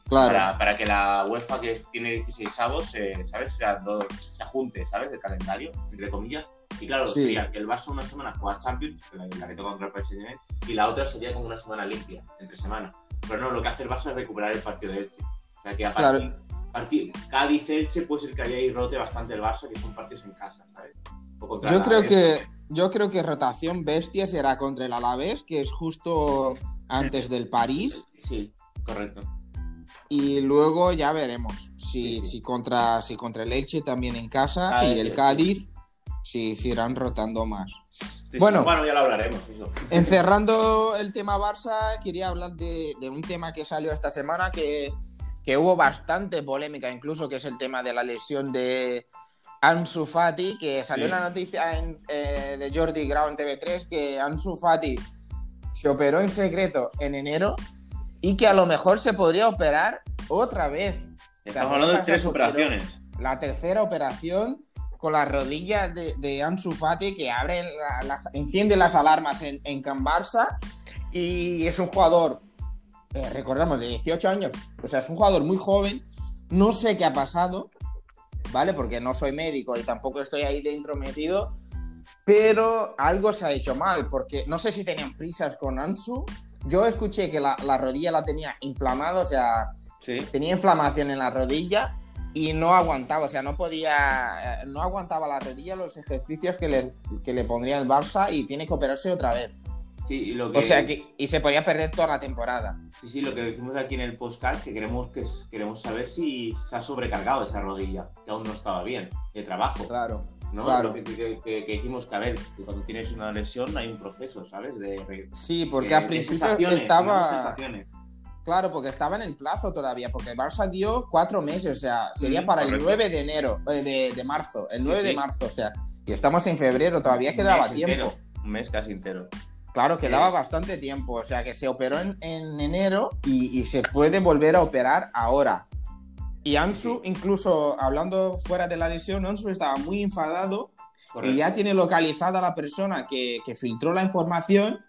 S1: Claro.
S2: Para, para que la UEFA, que tiene 16 avos, eh, ¿sabes? O sea, do- se junte, ¿sabes? El calendario, entre comillas. Y claro,
S1: Sí.
S2: sería que el Barça una semana juega Champions, la, la que toca contra el PSG, y la otra sería como una semana limpia, entre semana. Pero no, lo que hace el Barça es recuperar el partido de Elche. O sea, que a
S1: Claro.
S2: partir, partir- Cádiz-Elche puede ser que haya ahí rote bastante el Barça, que son partidos en casa, ¿sabes? O
S1: Yo creo que, yo creo que rotación bestia será contra el Alavés, que es justo antes del París.
S2: Sí, correcto.
S1: Y luego ya veremos si,
S2: Sí, sí.
S1: si contra, si contra el Elche también en casa
S2: Ah,
S1: y el. Cádiz si, si irán rotando más.
S2: Sí, sí.
S1: Bueno.
S2: bueno, ya lo hablaremos. Eso.
S1: Encerrando el tema Barça, quería hablar de, de un tema que salió esta semana que, que hubo bastante polémica, incluso que es el tema de la lesión de Ansu Fati, que salió
S2: Sí.
S1: la noticia en, eh, de Jordi Grau en TV3 que Ansu Fati se operó en secreto en enero y que a lo mejor se podría operar otra vez.
S2: Estamos hablando de tres operaciones.
S1: La tercera operación con las rodillas de, de Ansu Fati que abre la- las, enciende las alarmas en, en Can Barça y es un jugador, eh, recordamos, de 18 años, o sea, es un jugador muy joven, no sé qué ha pasado, ¿vale? Porque no soy médico y tampoco estoy ahí dentro metido, pero algo se ha hecho mal, porque no sé si tenían prisas con Ansu, yo escuché que la, la rodilla la tenía inflamada, o sea,
S2: Sí.
S1: tenía inflamación en la rodilla y no aguantaba, o sea, no podía, eh, no aguantaba la rodilla los ejercicios que le, que le pondría el Barça y tiene que operarse otra vez.
S2: Sí, y lo que,
S1: O sea, que, y se podía perder toda la temporada.
S2: sí, sí, lo que decimos aquí en el postcard, que queremos, que queremos saber si se ha sobrecargado esa rodilla, que aún no estaba bien, de trabajo.
S1: Claro.
S2: ¿no?
S1: claro.
S2: Que, que, que- que dijimos que, a ver, que cuando tienes una lesión hay un proceso, ¿sabes? De,
S1: Sí, porque
S2: de-
S1: al principio estaba... Claro, porque estaba en el plazo todavía, porque el Barça dio cuatro meses, o sea, sería
S2: Mm,
S1: para el
S2: correcto.
S1: 9 de enero, eh, de, de marzo, el
S2: Sí,
S1: 9 de marzo, o sea, y estamos en febrero, todavía quedaba tiempo.
S2: entero, un mes casi entero.
S1: Claro, quedaba
S2: Eh.
S1: bastante tiempo, o sea que se operó en, en enero y, y se puede volver a operar ahora. Y Ansu, incluso hablando fuera de la lesión, Ansu estaba muy enfadado y ya tiene localizada a la persona que, que filtró la información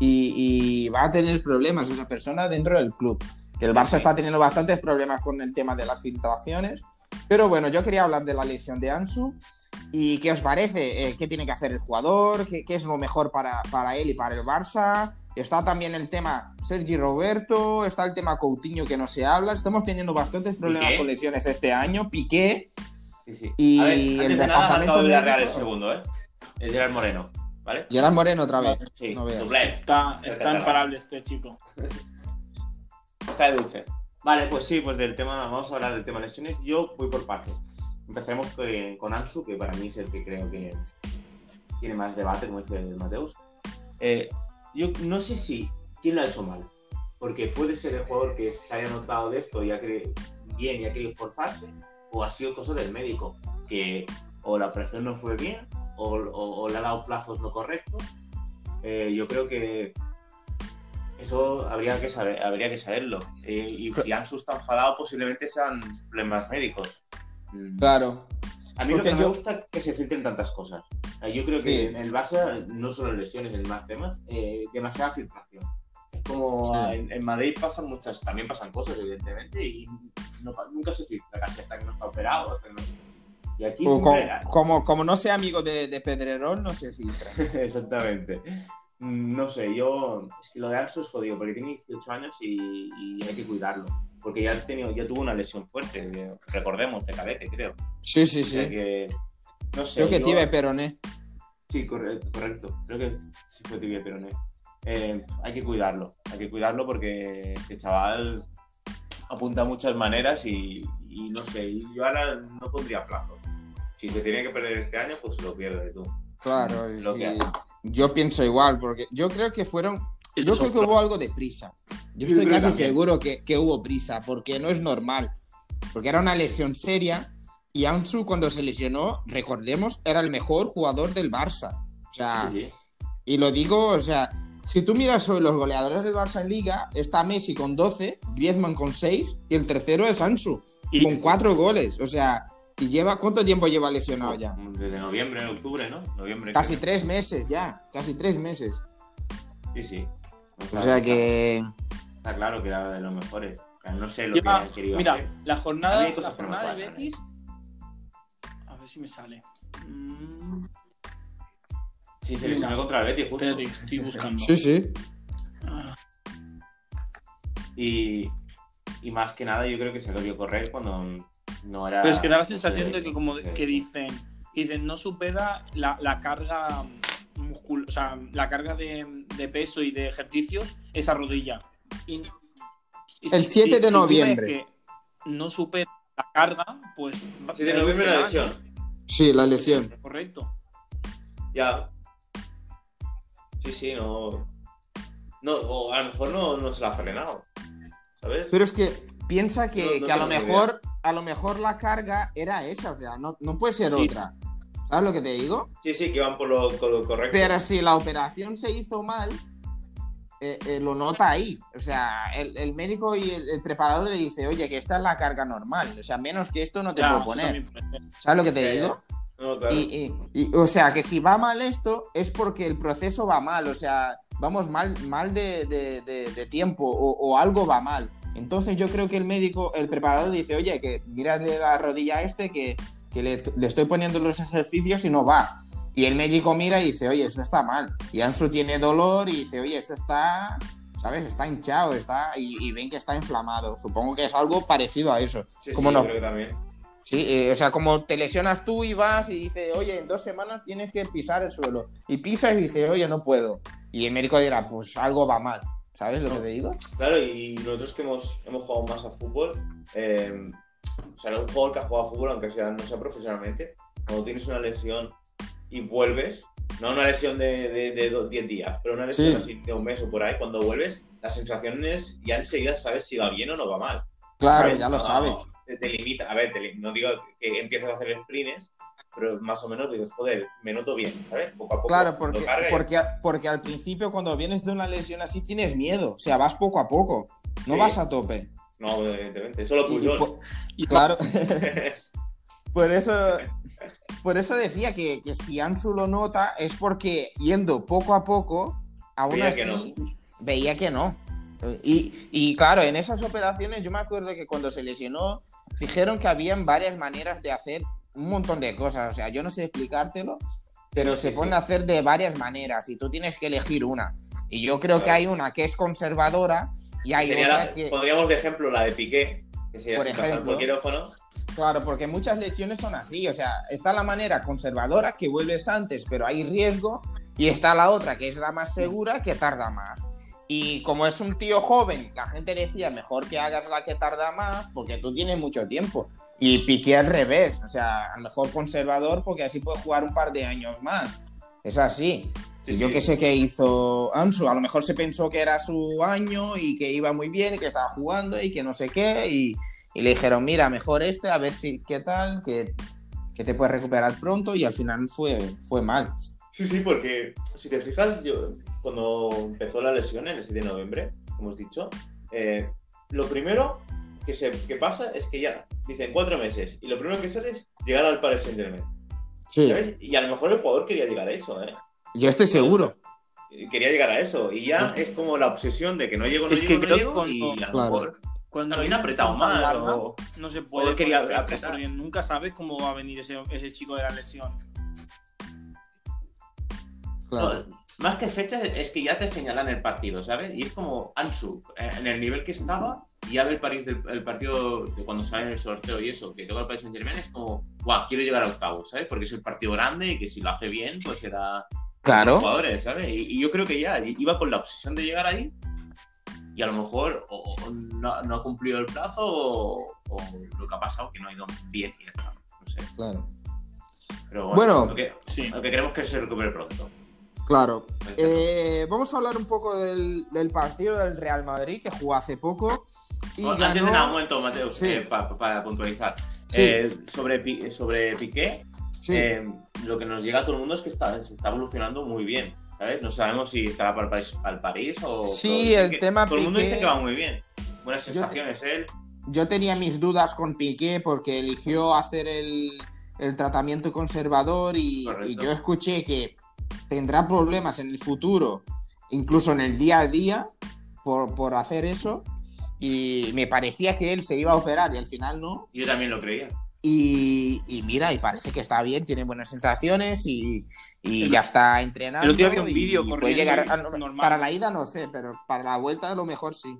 S1: y, y, va a tener problemas esa persona dentro del club. Que el Barça está teniendo bastantes problemas con el tema de las filtraciones. Pero bueno, yo quería hablar de la lesión de Ansu. ¿Y qué os parece? Eh, ¿Qué tiene que hacer el jugador? ¿Qué, qué es lo mejor para, para, él y para el Barça? Está también el tema Sergi Roberto, está el tema Coutinho que no se habla. Estamos teniendo bastantes problemas
S2: ¿Piqué?
S1: con lesiones este año. Piqué.
S2: Sí, sí.
S1: Y
S2: a ver,
S1: el
S2: de nada,
S1: departamento
S2: de Real el segundo, ¿eh? El Gerard Moreno, ¿vale?
S1: Gerard Moreno otra vez.
S2: Sí,
S1: No.
S3: Está, está imparable este chico.
S2: Está de dulce. Vale, pues sí, pues del tema, vamos a hablar del tema lesiones. Yo voy por partes. Empecemos con, con Ansu, que para mí es el que creo que tiene más debate, como dice Mateus. Eh, yo no sé si quién lo ha hecho mal, porque puede ser el jugador que se haya notado de esto y ha querido bien y ha querido esforzarse, o ha sido cosa del médico, que o la operación no fue bien, o, o- o le ha dado plazos no correctos. Eh, yo creo que eso habría que saber, habría que saberlo. Eh, y si Ansu está enfadado, posiblemente sean problemas médicos. Mm.
S1: Claro.
S2: A mí lo
S1: Porque
S2: que no
S1: yo-
S2: me gusta es que se filtren tantas cosas. Eh, Yo creo que
S1: Sí.
S2: en el Barça, no solo lesiones, en más temas, eh, demasiada filtración. Es como
S1: Sí.
S2: en, en Madrid pasan muchas, también pasan cosas, evidentemente, y no nunca se filtra casi hasta que no está operado. hasta que no- Y aquí
S1: O como, como, como no sea amigo de, de Pedrerol, no se filtra.
S2: Exactamente. Mm, No sé, yo. Es que lo de Ansu es jodido, porque tiene 18 años y, y hay que cuidarlo. Porque ya, tenido, ya tuvo una lesión fuerte, de- recordemos, de cadete, creo.
S1: Sí, sí,
S2: O sea
S1: sí.
S2: que. No sé.
S1: Creo que
S2: yo-
S1: tibia peroné.
S2: Sí, correcto, correcto. Creo que sí fue tibia peroné. Eh, hay que cuidarlo, hay que cuidarlo porque este chaval apunta a muchas maneras y, y no sé, y yo ahora no pondría plazo. Si se tiene que perder este año, pues lo pierde tú.
S1: Claro, y
S2: Lo que
S1: sí. yo pienso igual, porque yo creo que fueron.
S3: Estos
S1: Yo creo que hubo algo de prisa. Yo estoy casi
S2: también.
S1: seguro que, que hubo prisa, porque no es normal. Porque era una lesión seria y Ansu cuando se lesionó, recordemos, era el mejor jugador del Barça. O sea,
S2: Sí, sí.
S1: y lo digo, o sea, si tú miras hoy los goleadores del Barça en Liga, está Messi con 12, Griezmann con 6 y el tercero es Ansu,
S3: Y
S1: con 4 goles. O sea, y lleva ¿cuánto tiempo lleva lesionado ya?
S2: Desde noviembre, octubre, ¿no? Noviembre.
S1: Casi
S2: creo.
S1: tres meses ya, casi tres meses.
S2: Sí, sí.
S1: O sea que.
S2: Está claro que era de los mejores. O sea, no sé lo
S3: lleva-
S2: que han querido
S3: mira,
S2: hacer.
S3: la jornada, la jornada de Betis. A ver si me sale. Mm,
S2: Sí, se lesionó contra el Betis, justo.
S3: espérate, estoy buscando.
S1: Sí, sí.
S3: Ah,
S2: Y, y más que nada, yo creo que se debió correr cuando no era.
S3: Pero es que da la
S2: no sé,
S3: sensación de que como que dicen, que dicen no supera la, la carga muscul o sea, la carga de, de peso y de ejercicios esa rodilla. Y- y
S1: El
S3: si-
S1: 7 de
S3: si
S1: noviembre.
S3: que no supera la carga, pues va-
S2: Sí, de noviembre la lesión.
S1: Sí, la lesión.
S3: Correcto.
S2: Ya. Sí, sí, no. No, o a lo mejor no, no se la ha frenado. ¿Sabes?
S1: Pero es que piensa que,
S2: No, no
S1: que a lo mejor a lo mejor la carga era esa, o sea, no, no puede ser
S3: Sí.
S1: otra. ¿Sabes lo que te digo?
S2: Sí, sí, que van por lo, por lo correcto.
S1: Pero si la operación se hizo mal, eh, eh, lo nota ahí. O sea, el, el médico y el, el preparador le dice, oye, que esta es la carga normal. O sea, menos que esto no te puedo poner. ¿Sabes lo que te digo?
S2: No, claro.
S1: Y, y- y, o sea, que si va mal esto es porque el proceso va mal, o sea, vamos mal, mal de, de- de- de tiempo o, o algo va mal. Entonces yo creo que el médico, el preparador dice, oye, que mírale la rodilla a este que, que le, le estoy poniendo los ejercicios y no va. Y el médico mira y dice, oye, eso está mal. Y Ansu tiene dolor y dice, oye, esto está, ¿sabes? Está hinchado, está, y, y ven que está inflamado. Supongo que es algo parecido a eso.
S2: sí,
S1: ¿Cómo
S2: sí,
S1: no?
S2: creo que también.
S1: Sí, eh, o sea, como te lesionas tú y vas y dices, oye, en dos semanas tienes que pisar el suelo. Y pisas y dices, oye, no puedo. Y el médico dirá, pues algo va mal. ¿Sabes lo que te digo?
S2: Claro, y nosotros que hemos, hemos jugado más a fútbol, eh, o sea, un jugador que ha jugado a fútbol, aunque sea, no sea profesionalmente, cuando tienes una lesión y vuelves, no una lesión de, de, de do- 10 días, pero una lesión
S1: Sí.
S2: así de un mes o por ahí, cuando vuelves, las sensaciones ya enseguida sabes si va bien o no va mal.
S1: Claro,
S2: ¿sabes?
S1: ya lo
S2: No,
S1: sabes.
S2: Te, limita, a ver, te no digo que empieces a hacer sprints, pero más o menos dices, joder, me noto bien, ¿sabes? Poco a poco.
S1: Claro, porque, porque, porque al principio cuando vienes de una lesión así tienes miedo. O sea, vas poco a poco. No
S2: Sí.
S1: vas a tope.
S2: No, evidentemente, solo
S1: Y- y po-
S3: Y
S1: claro. Por eso, por eso decía que, que si Ansu lo nota es porque yendo poco a poco, aún
S2: Veía
S1: así,
S2: que
S1: veía que no. Y, y claro, en esas operaciones yo me acuerdo que cuando se lesionó, dijeron que habían varias maneras de hacer un montón de cosas. O sea, yo no sé explicártelo, pero
S2: Sí,
S1: se
S2: sí.
S1: pueden hacer de varias maneras y tú tienes que elegir una. Y yo creo que
S2: Claro.
S1: hay una que es conservadora y hay
S2: Sería
S1: otra
S2: la-
S1: que...
S2: Pondríamos de ejemplo la de Piqué, que sería
S1: Por ejemplo.
S2: quirófano.
S1: Claro, porque muchas lesiones son así. O sea, está la manera conservadora que vuelves antes, pero hay riesgo. Y está la otra que es la más segura que tarda más. Y como es un tío joven, la gente decía mejor que hagas la que tarda más porque tú tienes mucho tiempo. Y Piqué al revés. O sea, a lo mejor conservador porque así puede jugar un par de años más. Es así.
S2: Sí,
S1: yo
S2: sí.
S1: que sé qué hizo Ansu, a lo mejor se pensó que era su año y que iba muy bien y que estaba jugando y que no sé qué y, y le dijeron, mira, mejor este, a ver si qué tal, que, que te puedes recuperar pronto y al final fue, fue mal.
S2: Sí, sí, porque si te fijas, yo cuando empezó la lesión en el 7 de noviembre, como os dicho, eh, lo primero que, se, que pasa es que ya dicen cuatro meses y lo primero que sale es llegar al Paris Saint Germain.
S1: Sí,
S2: Y a lo mejor el jugador quería llegar a eso, ¿eh?
S1: yo estoy seguro.
S2: Quería llegar a eso. Y ya es como la obsesión de que no llego, no
S3: Es que
S2: llego, no llego.
S3: cuando-
S2: Y a lo
S1: Claro.
S2: mejor
S3: Cuando
S2: también ha apretado
S3: larga,
S2: o-
S3: No se puede
S2: quería apretar.
S3: porque nunca sabes cómo va a venir ese, ese chico de la lesión.
S1: Claro.
S2: No, más que fechas, es que ya te señalan el partido, ¿sabes? Y es como Ansu, eh, en el nivel que estaba, y ya ve el, París del, el partido de cuando sale en el sorteo y eso, que toca el Paris Saint Germain, es como, guau, quiero llegar a octavo, ¿sabes? Porque es el partido grande y que si lo hace bien, pues será
S1: Claro.
S2: los jugadores, ¿sabes? Y, y yo creo que ya iba con la obsesión de llegar ahí y a lo mejor o, o no, no ha cumplido el plazo o, o lo que ha pasado que no ha ido bien y ya está. No sé.
S1: Claro.
S2: Pero bueno,
S1: Bueno.
S2: lo, que,
S3: Sí.
S2: lo que queremos es que se recupere pronto.
S1: Claro. Eh, vamos a hablar un poco del, del partido del Real Madrid que jugó hace poco. Y
S2: Oh, Antes de
S1: ganó-
S2: nada, un momento, Mateo,
S1: Sí.
S2: eh, pa- para puntualizar.
S1: Sí.
S2: Eh, sobre, sobre Piqué,
S1: Sí.
S2: lo que nos llega a todo el mundo es que está, se está evolucionando muy bien. ¿sabes? No sabemos si estará para el París, para el París o.
S1: Sí, el tema
S2: Todo el mundo
S1: Piqué-
S2: dice que va muy bien. Buenas
S1: Yo
S2: sensaciones él.
S1: Yo tenía mis dudas con Piqué porque eligió hacer el, el tratamiento conservador y yo escuché que tendrá problemas en el futuro, incluso en el día a día, por, por hacer eso. Y me parecía que él se iba a operar y al final no.
S2: Yo también lo creía.
S1: Y, y mira, y parece que está bien, tiene buenas sensaciones y, y
S3: El-
S1: ya está
S3: otro día vi un vídeo
S1: puede llegar a-
S3: normal.
S1: Para la ida no sé, pero para la vuelta a lo mejor sí.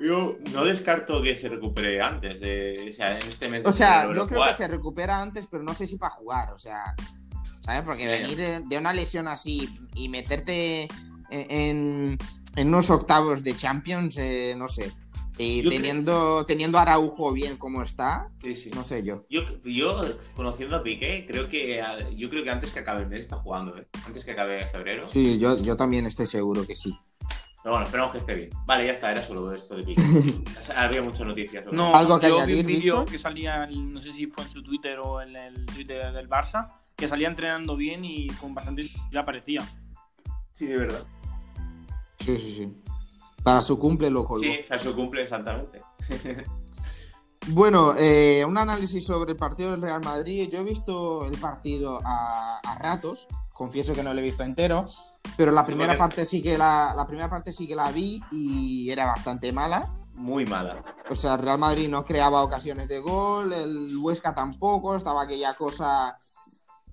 S2: Yo no descarto que se recupere antes de. O sea, en este mes de
S1: O sea,
S2: febrero
S1: yo creo
S2: jugar.
S1: que se recupera antes, pero no sé si para jugar, o sea, ¿sabes? Porque
S2: Sí.
S1: venir de, de una lesión así y meterte en, en unos octavos de Champions, eh, no sé. Y
S2: Yo
S1: teniendo, teniendo a Araujo bien como está,
S2: Sí, sí.
S1: no sé yo.
S2: Yo, yo, conociendo a Piqué, creo que yo creo que antes que acabe el mes está jugando, ¿eh? Antes que acabe febrero.
S1: Sí, yo, yo también estoy seguro que sí.
S2: Pero bueno, esperamos que esté bien. Vale, ya está, era solo esto de Piqué. Había muchas noticias. sobre
S3: No.
S1: ¿Algo que
S3: yo vi un vídeo que salía, en- no sé si fue en su Twitter o en el Twitter del Barça, que salía entrenando bien y con bastante ya aparecía.
S2: Sí, de verdad.
S1: Sí, sí, sí. Para su cumple lo colgó.
S2: Sí, a su cumple exactamente.
S1: Bueno, eh, un análisis sobre el partido del Real Madrid. Yo he visto el partido a, a ratos, confieso que no lo he visto entero, pero la primera parte sí que la, la primera parte sí que la vi y era bastante mala.
S2: Muy mala.
S1: O sea, el Real Madrid no creaba ocasiones de gol, el Huesca tampoco, estaba aquella cosa,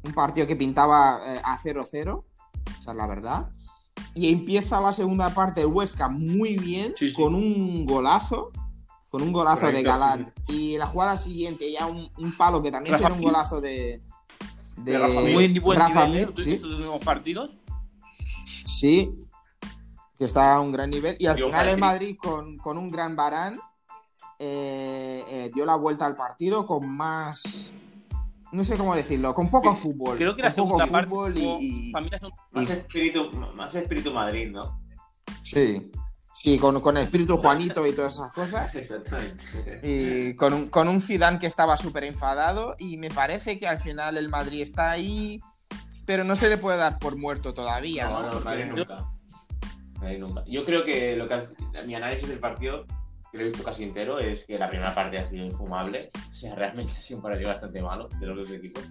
S1: un partido que pintaba eh, a 0-0, esa es la verdad. Y empieza la segunda parte el Huesca muy bien,
S3: Sí, sí.
S1: con un golazo, con un golazo de Galán. Y la jugada siguiente ya un, un palo que también será un golazo de,
S2: De Rafa.
S3: Muy buen
S1: Rafa
S3: nivel, ¿eh?
S1: Mir,
S3: ¿Tú
S1: sí.
S3: estos últimos partidos.
S1: Sí, que está a un gran nivel. Y al final el
S2: Madrid.
S1: Madrid, con, con un gran varán, eh, eh, dio la vuelta al partido con más. No sé cómo decirlo, con poco
S3: Creo-
S1: fútbol.
S3: Creo que la segunda parte
S1: y, y-
S2: Más espíritu, más espíritu Madrid, ¿no?
S1: Sí, sí, con, con el espíritu Juanito y todas esas cosas.
S2: Exactamente.
S1: Y con un, con un Zidane que estaba súper enfadado. Y me parece que al final el Madrid está ahí, pero no se le puede dar por muerto todavía.
S2: No,
S1: ¿no?
S2: Madrid nunca. Madrid nunca. Yo creo que lo que mi análisis del partido que lo he visto casi entero, es que la primera parte ha sido infumable. O sea, realmente ha sido un partido bastante malo de los dos equipos.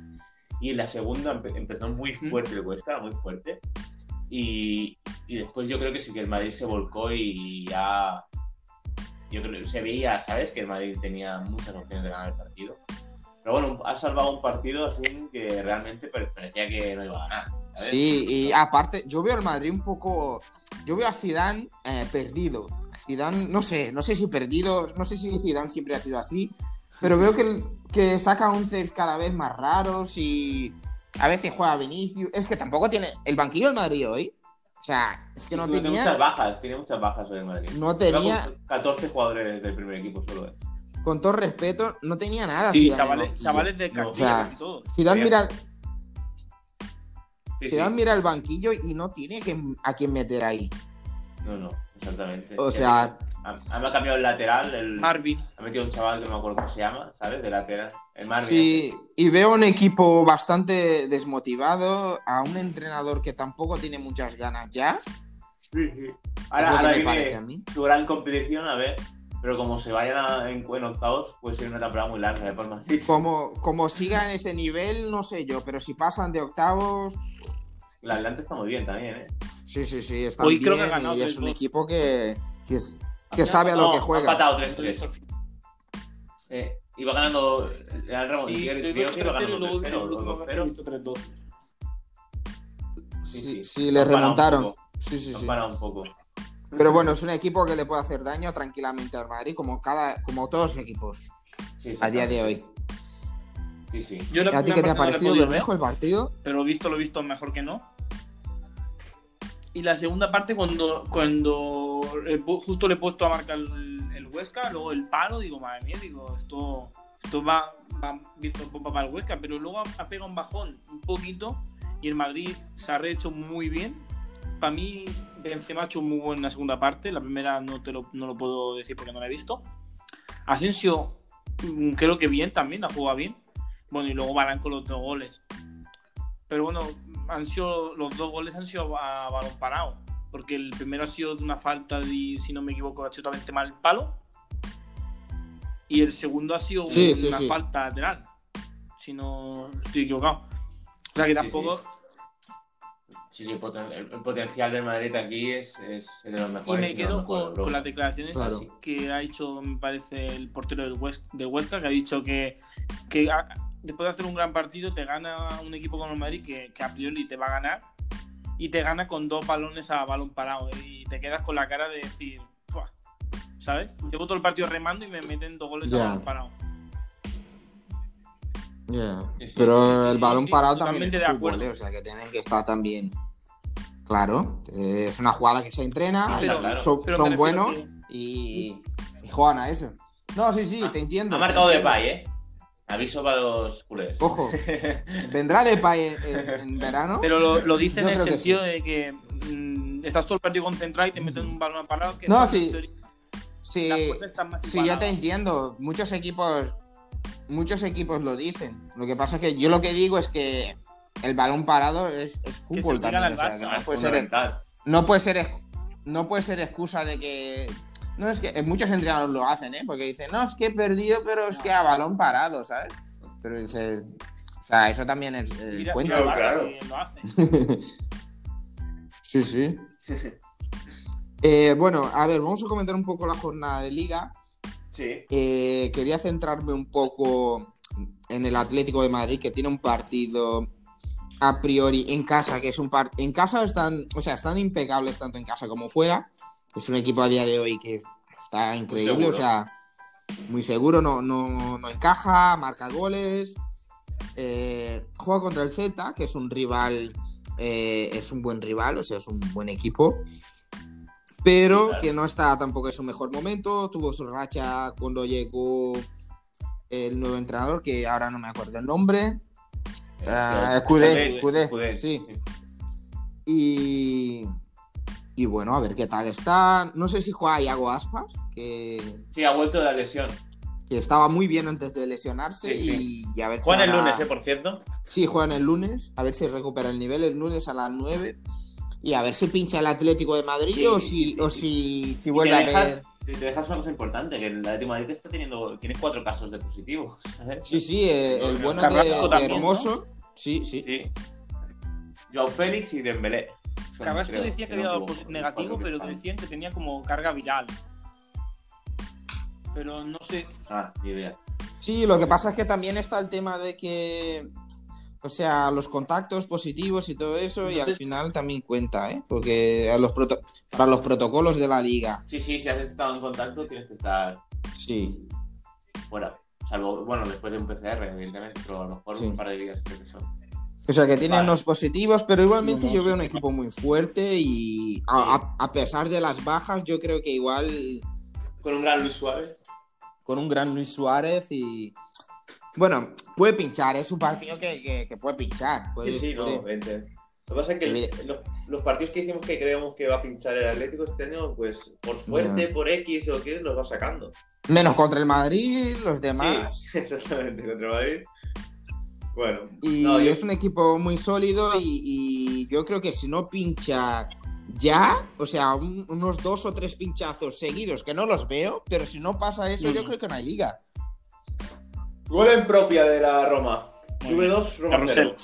S2: Y en la segunda empe- empezó muy fuerte el Huesca, muy fuerte. Y, y después yo creo que sí que el Madrid se volcó y ya. Yo creo se veía, ¿sabes? Que el Madrid tenía muchas opciones de ganar el partido. Pero bueno, ha salvado un partido así que realmente pare- parecía que no iba a ganar. ¿sabes?
S1: Sí, y aparte, yo veo al Madrid un poco. Yo veo a Zidane eh, perdido. Zidane, no sé, no sé si perdido, no sé si Zidane siempre ha sido así, pero veo que, que saca once cada vez más raros y a veces juega Vinicius. Es que tampoco tiene el banquillo del Madrid hoy. O sea, es que no
S2: Tiene muchas
S1: tenía,
S2: bajas, tiene muchas bajas hoy el Madrid.
S1: no tenía,
S2: Juega con 14 jugadores del primer equipo solo. eh.
S1: con todo respeto, no tenía nada.
S3: Sí,
S1: Zidane
S3: chavales, chavales de
S2: No,
S3: Castilla
S1: o sea,
S3: y todo.
S1: Zidane mira,
S2: Sí, sí.
S1: Zidane mira el banquillo y no tiene que, a quién meter ahí.
S2: No, no, exactamente.
S1: O sea,
S2: Ha, ha cambiado el lateral, el,
S3: Marvin.
S2: ha metido un chaval que no me acuerdo cómo se llama, ¿sabes? De lateral. El Marvin.
S1: Sí, y veo un equipo bastante desmotivado, a un entrenador que tampoco tiene muchas ganas ya.
S2: Sí, Ahora, ahora
S1: me parece a
S2: viene
S1: mí.
S2: su gran competición, a ver. Pero como se vayan a- en, en octavos, puede ser una temporada muy larga de Palma Madrid.
S1: Como, como siga en ese nivel, no sé yo, pero si pasan de octavos,
S2: El Atlante está muy bien también, ¿eh?
S1: sí, sí, sí, están
S3: Hoy
S1: bien
S3: creo que ha ganado
S1: y es un
S3: 3-2.
S1: equipo que, que, es- que sabe a lo
S2: No,
S1: que
S2: Ha
S1: juega.
S2: empatado 3-3. Eh, iba ganando el Remo.
S3: Sí,
S2: creo que iba
S3: 2-3-0 y
S2: ganando
S3: luego
S2: 3-0
S3: último
S2: o
S3: partido
S2: 2-0.
S3: visto 3-2.
S1: Sí,
S2: sí.
S1: sí, le remontaron. Sí, sí, sí.
S2: parado un poco.
S1: Pero bueno, es un equipo que le puede hacer daño tranquilamente al Madrid, como cada, como todos los equipos
S2: Sí,
S1: a día de hoy.
S2: Sí, sí.
S3: Yo la
S1: ¿A ti qué te ha
S3: la
S1: parecido, Bermejo, el partido?
S3: Pero visto lo visto, mejor que no. Y la segunda parte, cuando, cuando justo le he puesto a marcar el, el Huesca, luego el palo, digo, madre mía, digo, esto, esto va, va viento bomba para el Huesca, pero luego ha, pegado un bajón un poquito y el Madrid se ha rehecho muy bien. Para mí, Benzema ha hecho muy buena segunda parte, la primera no, te lo, no lo puedo decir porque no la he visto. Asensio, mm, creo que bien también, ha jugado bien. Bueno, y luego Barán con los dos goles. Pero bueno, han sido, los dos goles han sido a balón parado. Porque el primero ha sido de una falta de, si no me equivoco, ha sido Benzema el palo. Y el segundo ha sido
S1: Sí,
S3: una
S1: sí, sí.
S3: falta lateral. Si no estoy equivocado. O sea que
S2: Sí,
S3: tampoco.
S2: Sí, sí, el, poten- el- el potencial del Madrid aquí es, es de los
S3: Y
S2: mejores.
S3: me
S2: si no
S3: quedo con, las declaraciones
S1: Claro.
S3: así que ha hecho, me parece, el portero del, Hues- del Huesca, que ha dicho que, después de hacer un gran partido te gana un equipo como el Madrid que, que a priori te va a ganar y te gana con dos balones a balón parado ¿eh? y te quedas con la cara de decir, "Fua", ¿sabes? Llevo todo el partido remando y me meten dos goles a balón parado.
S2: Sí, sí,
S1: Pero el balón
S3: sí,
S1: parado también es
S3: de
S1: fútbol. ¿eh? o sea que tienen que estar también. Claro, es una jugada que se entrena,
S2: pero- claro.
S1: son,
S3: pero
S1: buenos y, y juegan a eso. No, sí, sí, te entiendo.
S2: Ha marcado de. Depay, ¿eh? Aviso para los culés.
S1: Ojo, vendrá Depay en, en- en verano.
S3: Pero lo, lo dice
S1: Yo
S3: en el sentido de que mm, estás todo el partido concentrado y te meten un balón parado que
S1: No, sí. Sí, sí, ya te entiendo. Muchos equipos, muchos equipos lo dicen. Lo que pasa es que yo lo que digo es que el balón parado es, es fútbol también.
S3: al
S1: O sea,
S3: Barça,
S1: que no
S2: es
S1: puede ser,
S2: fundamental.
S1: no puede ser, ex- no puede ser excusa de que. No es que eh, muchos entrenadores lo hacen, ¿eh? Porque dicen, no, es que he perdido, pero es que a balón parado, ¿sabes? Pero dices, o sea, eso también es el
S3: Mira,
S2: Claro,
S3: lo hace.
S1: sí, sí. Eh, bueno, a ver, vamos a comentar un poco la jornada de liga.
S2: Sí.
S1: Eh, quería centrarme un poco en el Atlético de Madrid, que tiene un partido a priori en casa, que es un par en casa están, o sea, están impecables tanto en casa como fuera. Es un equipo a día de hoy que está increíble, o sea, muy seguro, no, no, no encaja, marca goles. Eh, juega contra el Celta, que es un rival, eh, es un buen rival, o sea, es un buen equipo. Pero
S2: claro.
S1: que no está tampoco en su mejor momento. Tuvo su racha cuando llegó el nuevo entrenador, que ahora no me acuerdo el nombre. Ah, Cudé, Cudé,
S2: Cudé,
S1: sí. Y, y bueno, a ver qué tal está. No sé si juega Iago Aspas, que,
S2: Sí, ha vuelto de la lesión.
S1: que estaba muy bien antes de lesionarse.
S2: Sí,
S1: Y, y a ver si
S2: Juegan el
S1: ahora-
S2: lunes, ¿eh? Por cierto.
S1: Sí, juegan el lunes. A ver si recupera el nivel el lunes a las 9. Y a ver si pincha el Atlético de Madrid
S2: Sí,
S1: o si,
S2: sí,
S1: o
S2: sí.
S1: si, si vuelve a
S2: dejas,
S1: ver.
S2: te dejas una cosa importante, que el Atlético de Madrid está teniendo, tiene cuatro casos de positivos. ¿sabes?
S1: Sí, sí, eh, el bueno de, de Hermoso. Sí, sí.
S2: Sí. Joao Félix y Dembélé. Son,
S3: Carrasco
S2: creo,
S3: decía que había posi- negativo,
S2: que
S3: pero
S2: están.
S3: decían que tenía como carga viral. Pero no sé.
S2: Ah, ni idea.
S1: Sí, lo que pasa es que también está el tema de que, o sea, los contactos positivos y todo eso, y al final también cuenta, ¿eh? Porque a los proto- para los protocolos de la liga,
S2: Sí, sí, si has estado en contacto tienes que estar
S1: sí.
S2: fuera. Salvo, bueno, después de un PCR, evidentemente, pero a lo mejor
S1: Sí.
S2: un par de días creo que son.
S1: O sea, que tienen
S2: Vale.
S1: unos positivos, pero igualmente
S3: No, no.
S1: yo veo un equipo muy fuerte y a, pesar de las bajas, yo creo que igual
S2: Con un gran Luis Suárez.
S1: con un gran Luis Suárez y... Bueno, puede pinchar, es un partido que, que- que puede pinchar. puede-
S2: Sí, sí, no, vente. Lo que pasa es que el- los, los partidos que decimos que creemos que va a pinchar el Atlético este año, pues por fuerte, por X o qué, los va sacando.
S1: Menos contra el Madrid, los demás.
S2: Sí, exactamente, contra Madrid. Bueno,
S1: Y
S2: no, yo-
S1: es un equipo muy sólido y, y yo creo que si no pincha ya, o sea, un- unos dos o tres pinchazos seguidos, que no los veo, pero si no pasa eso, yo
S3: no.
S1: creo que no hay liga.
S2: Gol en propia de la Roma. Juve
S3: bien.
S2: 2, Roma
S3: Carrusel.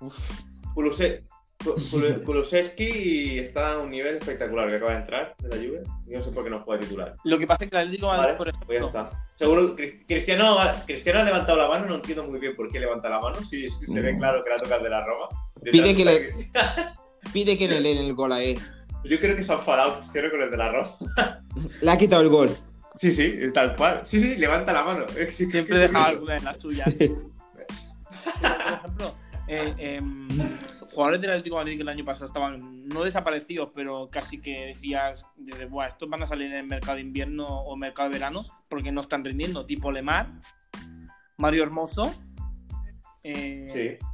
S2: 0. Kuluse- Ku- Kulu- Kulusevski está a un nivel espectacular que acaba de entrar de la Juve. Yo no sé por qué no juega titular.
S3: Lo que pasa es que el Atlético
S2: Vale,
S3: por
S2: pues ya
S3: ejemplo,
S2: está. Seguro Cristiano, Cristiano ha levantado la mano, no entiendo muy bien por qué levanta la mano, si si se ve
S1: No.
S2: claro que la toca el de la Roma.
S1: Pide que le-. Pide que le den el gol a él.
S2: Yo creo que se ha enfadado Cristiano con el de la Roma.
S1: Le ha quitado el gol.
S2: Sí, sí, tal cual. Sí, sí, levanta la mano.
S3: siempre deja alguna en las suyas. por ejemplo, eh, em, jugadores del Atlético de Madrid que el año pasado estaban no desaparecidos, pero casi que decías, desde, Buah, estos van a salir en el mercado de invierno o mercado de verano porque no están rindiendo, tipo Lemar, Mario Hermoso. eh,
S2: Sí.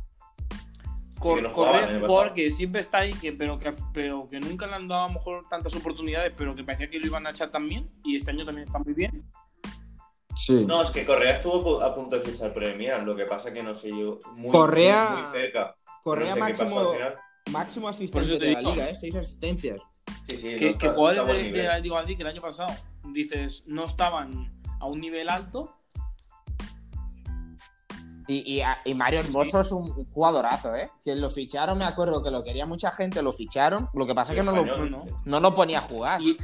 S3: Cor-
S2: que no jugaba
S3: Correa, jugador que siempre está ahí, que, pero, que, pero que nunca le han dado a lo mejor tantas oportunidades, pero que parecía que lo iban a echar también, y este año también está muy bien.
S1: Sí.
S2: No, es que Correa estuvo a punto de fichar Milan, lo que pasa que no sé yo. Muy,
S1: Correa-
S2: Muy, muy cerca.
S1: Correa
S2: no sé
S1: máximo, máximo asistente de la liga, ¿eh? Seis asistencias.
S2: Sí, sí,
S3: que,
S2: no
S3: que jugadores de, del Atlético de Madrid que el año pasado dices no estaban a un nivel alto
S1: Y, y- y Mario Hermoso es un, un jugadorazo, ¿eh? Que lo ficharon, me acuerdo que lo quería mucha gente, lo ficharon. Lo que pasa es que no lo,
S3: no
S1: lo ponía a jugar.
S3: y,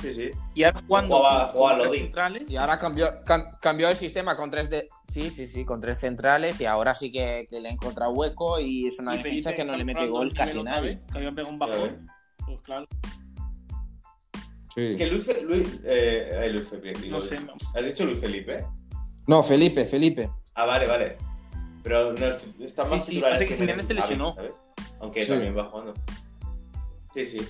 S2: Sí, sí.
S3: y ahora jugando
S2: Jugaba- jugaba
S3: con tres
S2: Lodi.
S3: centrales
S1: Y ahora cambió, cam- cambió el sistema con tres de. Sí, sí, sí, con tres centrales. Y ahora sí que, que le ha encontrado hueco y es una
S3: y
S1: defensa
S3: Felipe
S1: que no le mete gol casi nadie.
S3: que había pegado un bajón pues claro
S2: Es que Luis, Luis, eh, Luis Felipe. digo,
S3: no sé
S2: ¿Has dicho Luis Felipe?
S1: No, Felipe, Felipe.
S2: Ah, vale, vale. Pero no es- está más
S3: sí,
S2: titular
S3: parece
S2: este
S3: que Jiménez se lesionó.
S2: Aunque
S1: Sí.
S2: también va jugando. Sí, sí.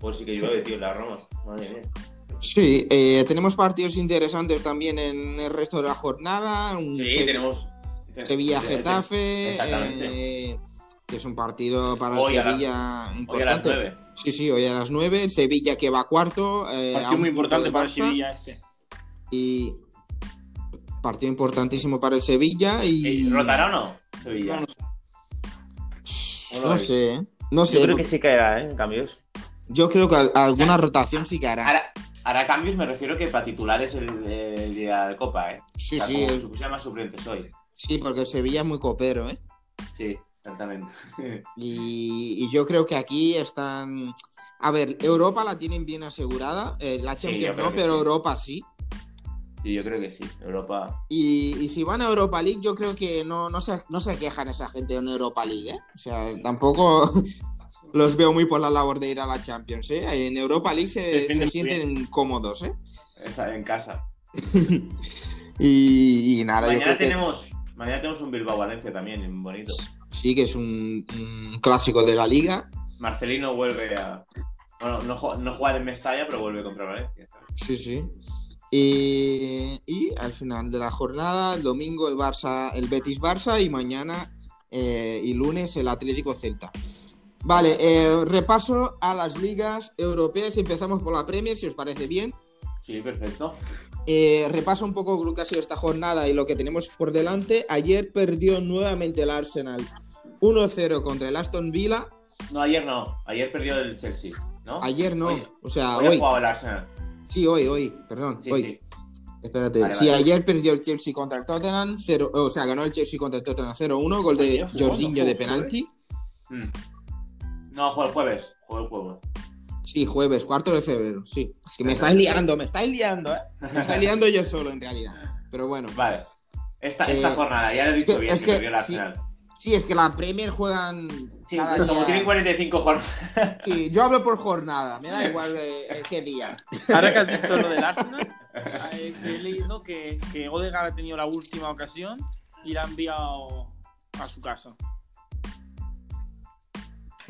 S2: Pues sí que llueve, tío, en la Roma. Madre mía.
S1: Sí, eh, tenemos partidos interesantes también en el resto de la jornada. Un
S2: Sí, tenemos.
S1: Sevilla-Getafe.
S2: Exactamente.
S1: eh, que es un partido para
S2: Hoy
S1: el
S2: a la-
S1: Sevilla
S2: Hoy a las
S1: importante.
S2: 9.
S1: Sí, sí, hoy a las 9. El Sevilla que va cuarto. eh,
S3: partido muy importante para el. Sevilla este
S1: Y partido importantísimo para el Sevilla. Y
S2: ¿Rotará o no? Sevilla.
S3: No, no
S1: sé. ¿eh? no sé.
S2: Yo creo que sí caerá, ¿eh? En cambios.
S1: Yo creo que al- alguna rotación sí que hará.
S2: Hará, hará cambios, me refiero que para titulares el, el día de Copa, ¿eh?
S1: Sí,
S2: O sea,
S1: sí,
S2: como
S1: el-
S2: más suplentes hoy.
S1: sí, porque el Sevilla es muy copero, ¿eh?
S2: Sí, exactamente.
S1: Y, y yo creo que aquí están. A ver, Europa la tienen bien asegurada. eh, la Champions no, pero
S2: sí.
S1: Europa sí.
S2: Sí, yo creo que sí. Europa.
S1: Y, y si van a Europa League, yo creo que no, no, se, no se quejan esa gente en Europa League, ¿eh? O sea, tampoco los veo muy por la labor de ir a la Champions, ¿eh? En Europa League se, sienten cómodos, ¿eh?
S2: Esa- en casa.
S1: Y, y nada, yo
S2: Mañana
S1: creo que
S2: tenemos, mañana tenemos un Bilbao Valencia también, en bonito.
S1: sí que es un, un clásico de la liga.
S2: Marcelino vuelve a. Bueno, no, no jugar en Mestalla, pero vuelve contra Valencia.
S1: Sí, sí. Y, y al final de la jornada, el domingo el Barça, el Betis Barça y mañana eh, y lunes el Atlético Celta. Vale, eh, repaso a las ligas europeas. Empezamos por la Premier, si os parece bien.
S2: Sí, perfecto.
S1: Eh, repaso un poco lo que ha sido esta jornada y lo que tenemos por delante. Ayer perdió nuevamente el Arsenal 1-0 contra el Aston Villa.
S2: No, ayer no. Ayer perdió el Chelsea. ¿no?
S1: Ayer no.
S2: Hoy-
S1: o sea,
S2: Hoy ha
S1: hoy.
S2: jugado el Arsenal.
S1: Sí, hoy, hoy. Perdón.
S2: Sí,
S1: hoy.
S2: sí.
S1: Espérate.
S2: Vale, vale.
S1: ayer perdió el Chelsea contra el Tottenham. 0, o sea, ganó el Chelsea contra el Tottenham 0-1. Gol de Jorginho de penalti.
S2: Mm. No, juega el jueves. Juega el jueves.
S1: Sí, jueves, cuarto de febrero. Sí. Es que me estáis liando, me estáis liando, ¿eh? Me estáis liando yo solo, en realidad. Pero bueno.
S2: Vale. Esta, esta
S1: Eh,
S2: jornada, ya lo he
S1: es
S2: dicho
S1: que-
S2: bien,
S1: es
S2: que,
S1: que
S2: el
S1: sí.
S2: Arsenal.
S1: Sí, es que la Premier juegan.
S2: Sí,
S1: cada
S2: como
S1: día.
S2: tienen 45 jornadas.
S1: Sí, yo hablo por jornada, me da igual eh, eh, qué día.
S3: Ahora que has dicho lo del Arsenal, eh, he leído que, que Odegaard ha tenido la última ocasión y la ha enviado a su casa.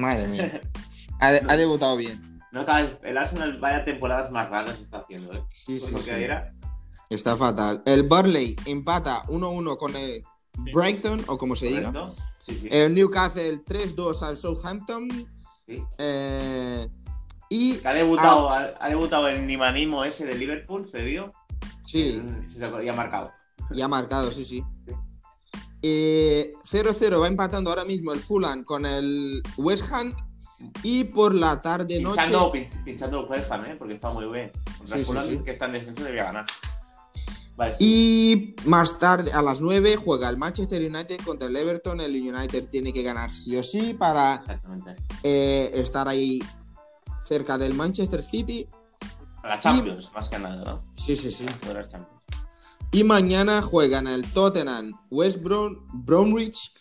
S1: Madre mía. Ha, de- ha debutado bien.
S2: No, el Arsenal vaya temporadas más raras está haciendo, ¿eh?
S1: Sí, sí, sí.
S2: era.
S1: Está fatal. El Burley empata 1-1 con el. Brighton, o como se diga.
S2: ¿correcto? Sí, sí.
S1: El Newcastle 3-2 al Southampton.
S2: sí.
S1: Eh, y.
S2: Ha debutado, ha, debutado el Nimanimo ese de Liverpool, cedido.
S1: Sí,
S2: Y ha marcado.
S1: y ha marcado, sí, sí. Eh, 0-0 va empatando ahora mismo el Fulham con el West Ham. Y por la tarde noche.
S2: Pinchando, pinch- pinchando el West Ham, ¿eh? Porque está muy bien. Contra el
S1: Sí,
S2: Fulham,
S1: sí.
S2: que está en descenso, debía ganar. Vale.
S1: Y más tarde, a las 9, juega el Manchester United contra el Everton. El United tiene que ganar sí o sí para eh, estar ahí cerca del Manchester City.
S2: A la Champions, más que nada, ¿no?
S1: Sí, sí, sí.
S2: Fuera Champions.
S1: Y mañana juegan el Tottenham, West Brom, Bromwich,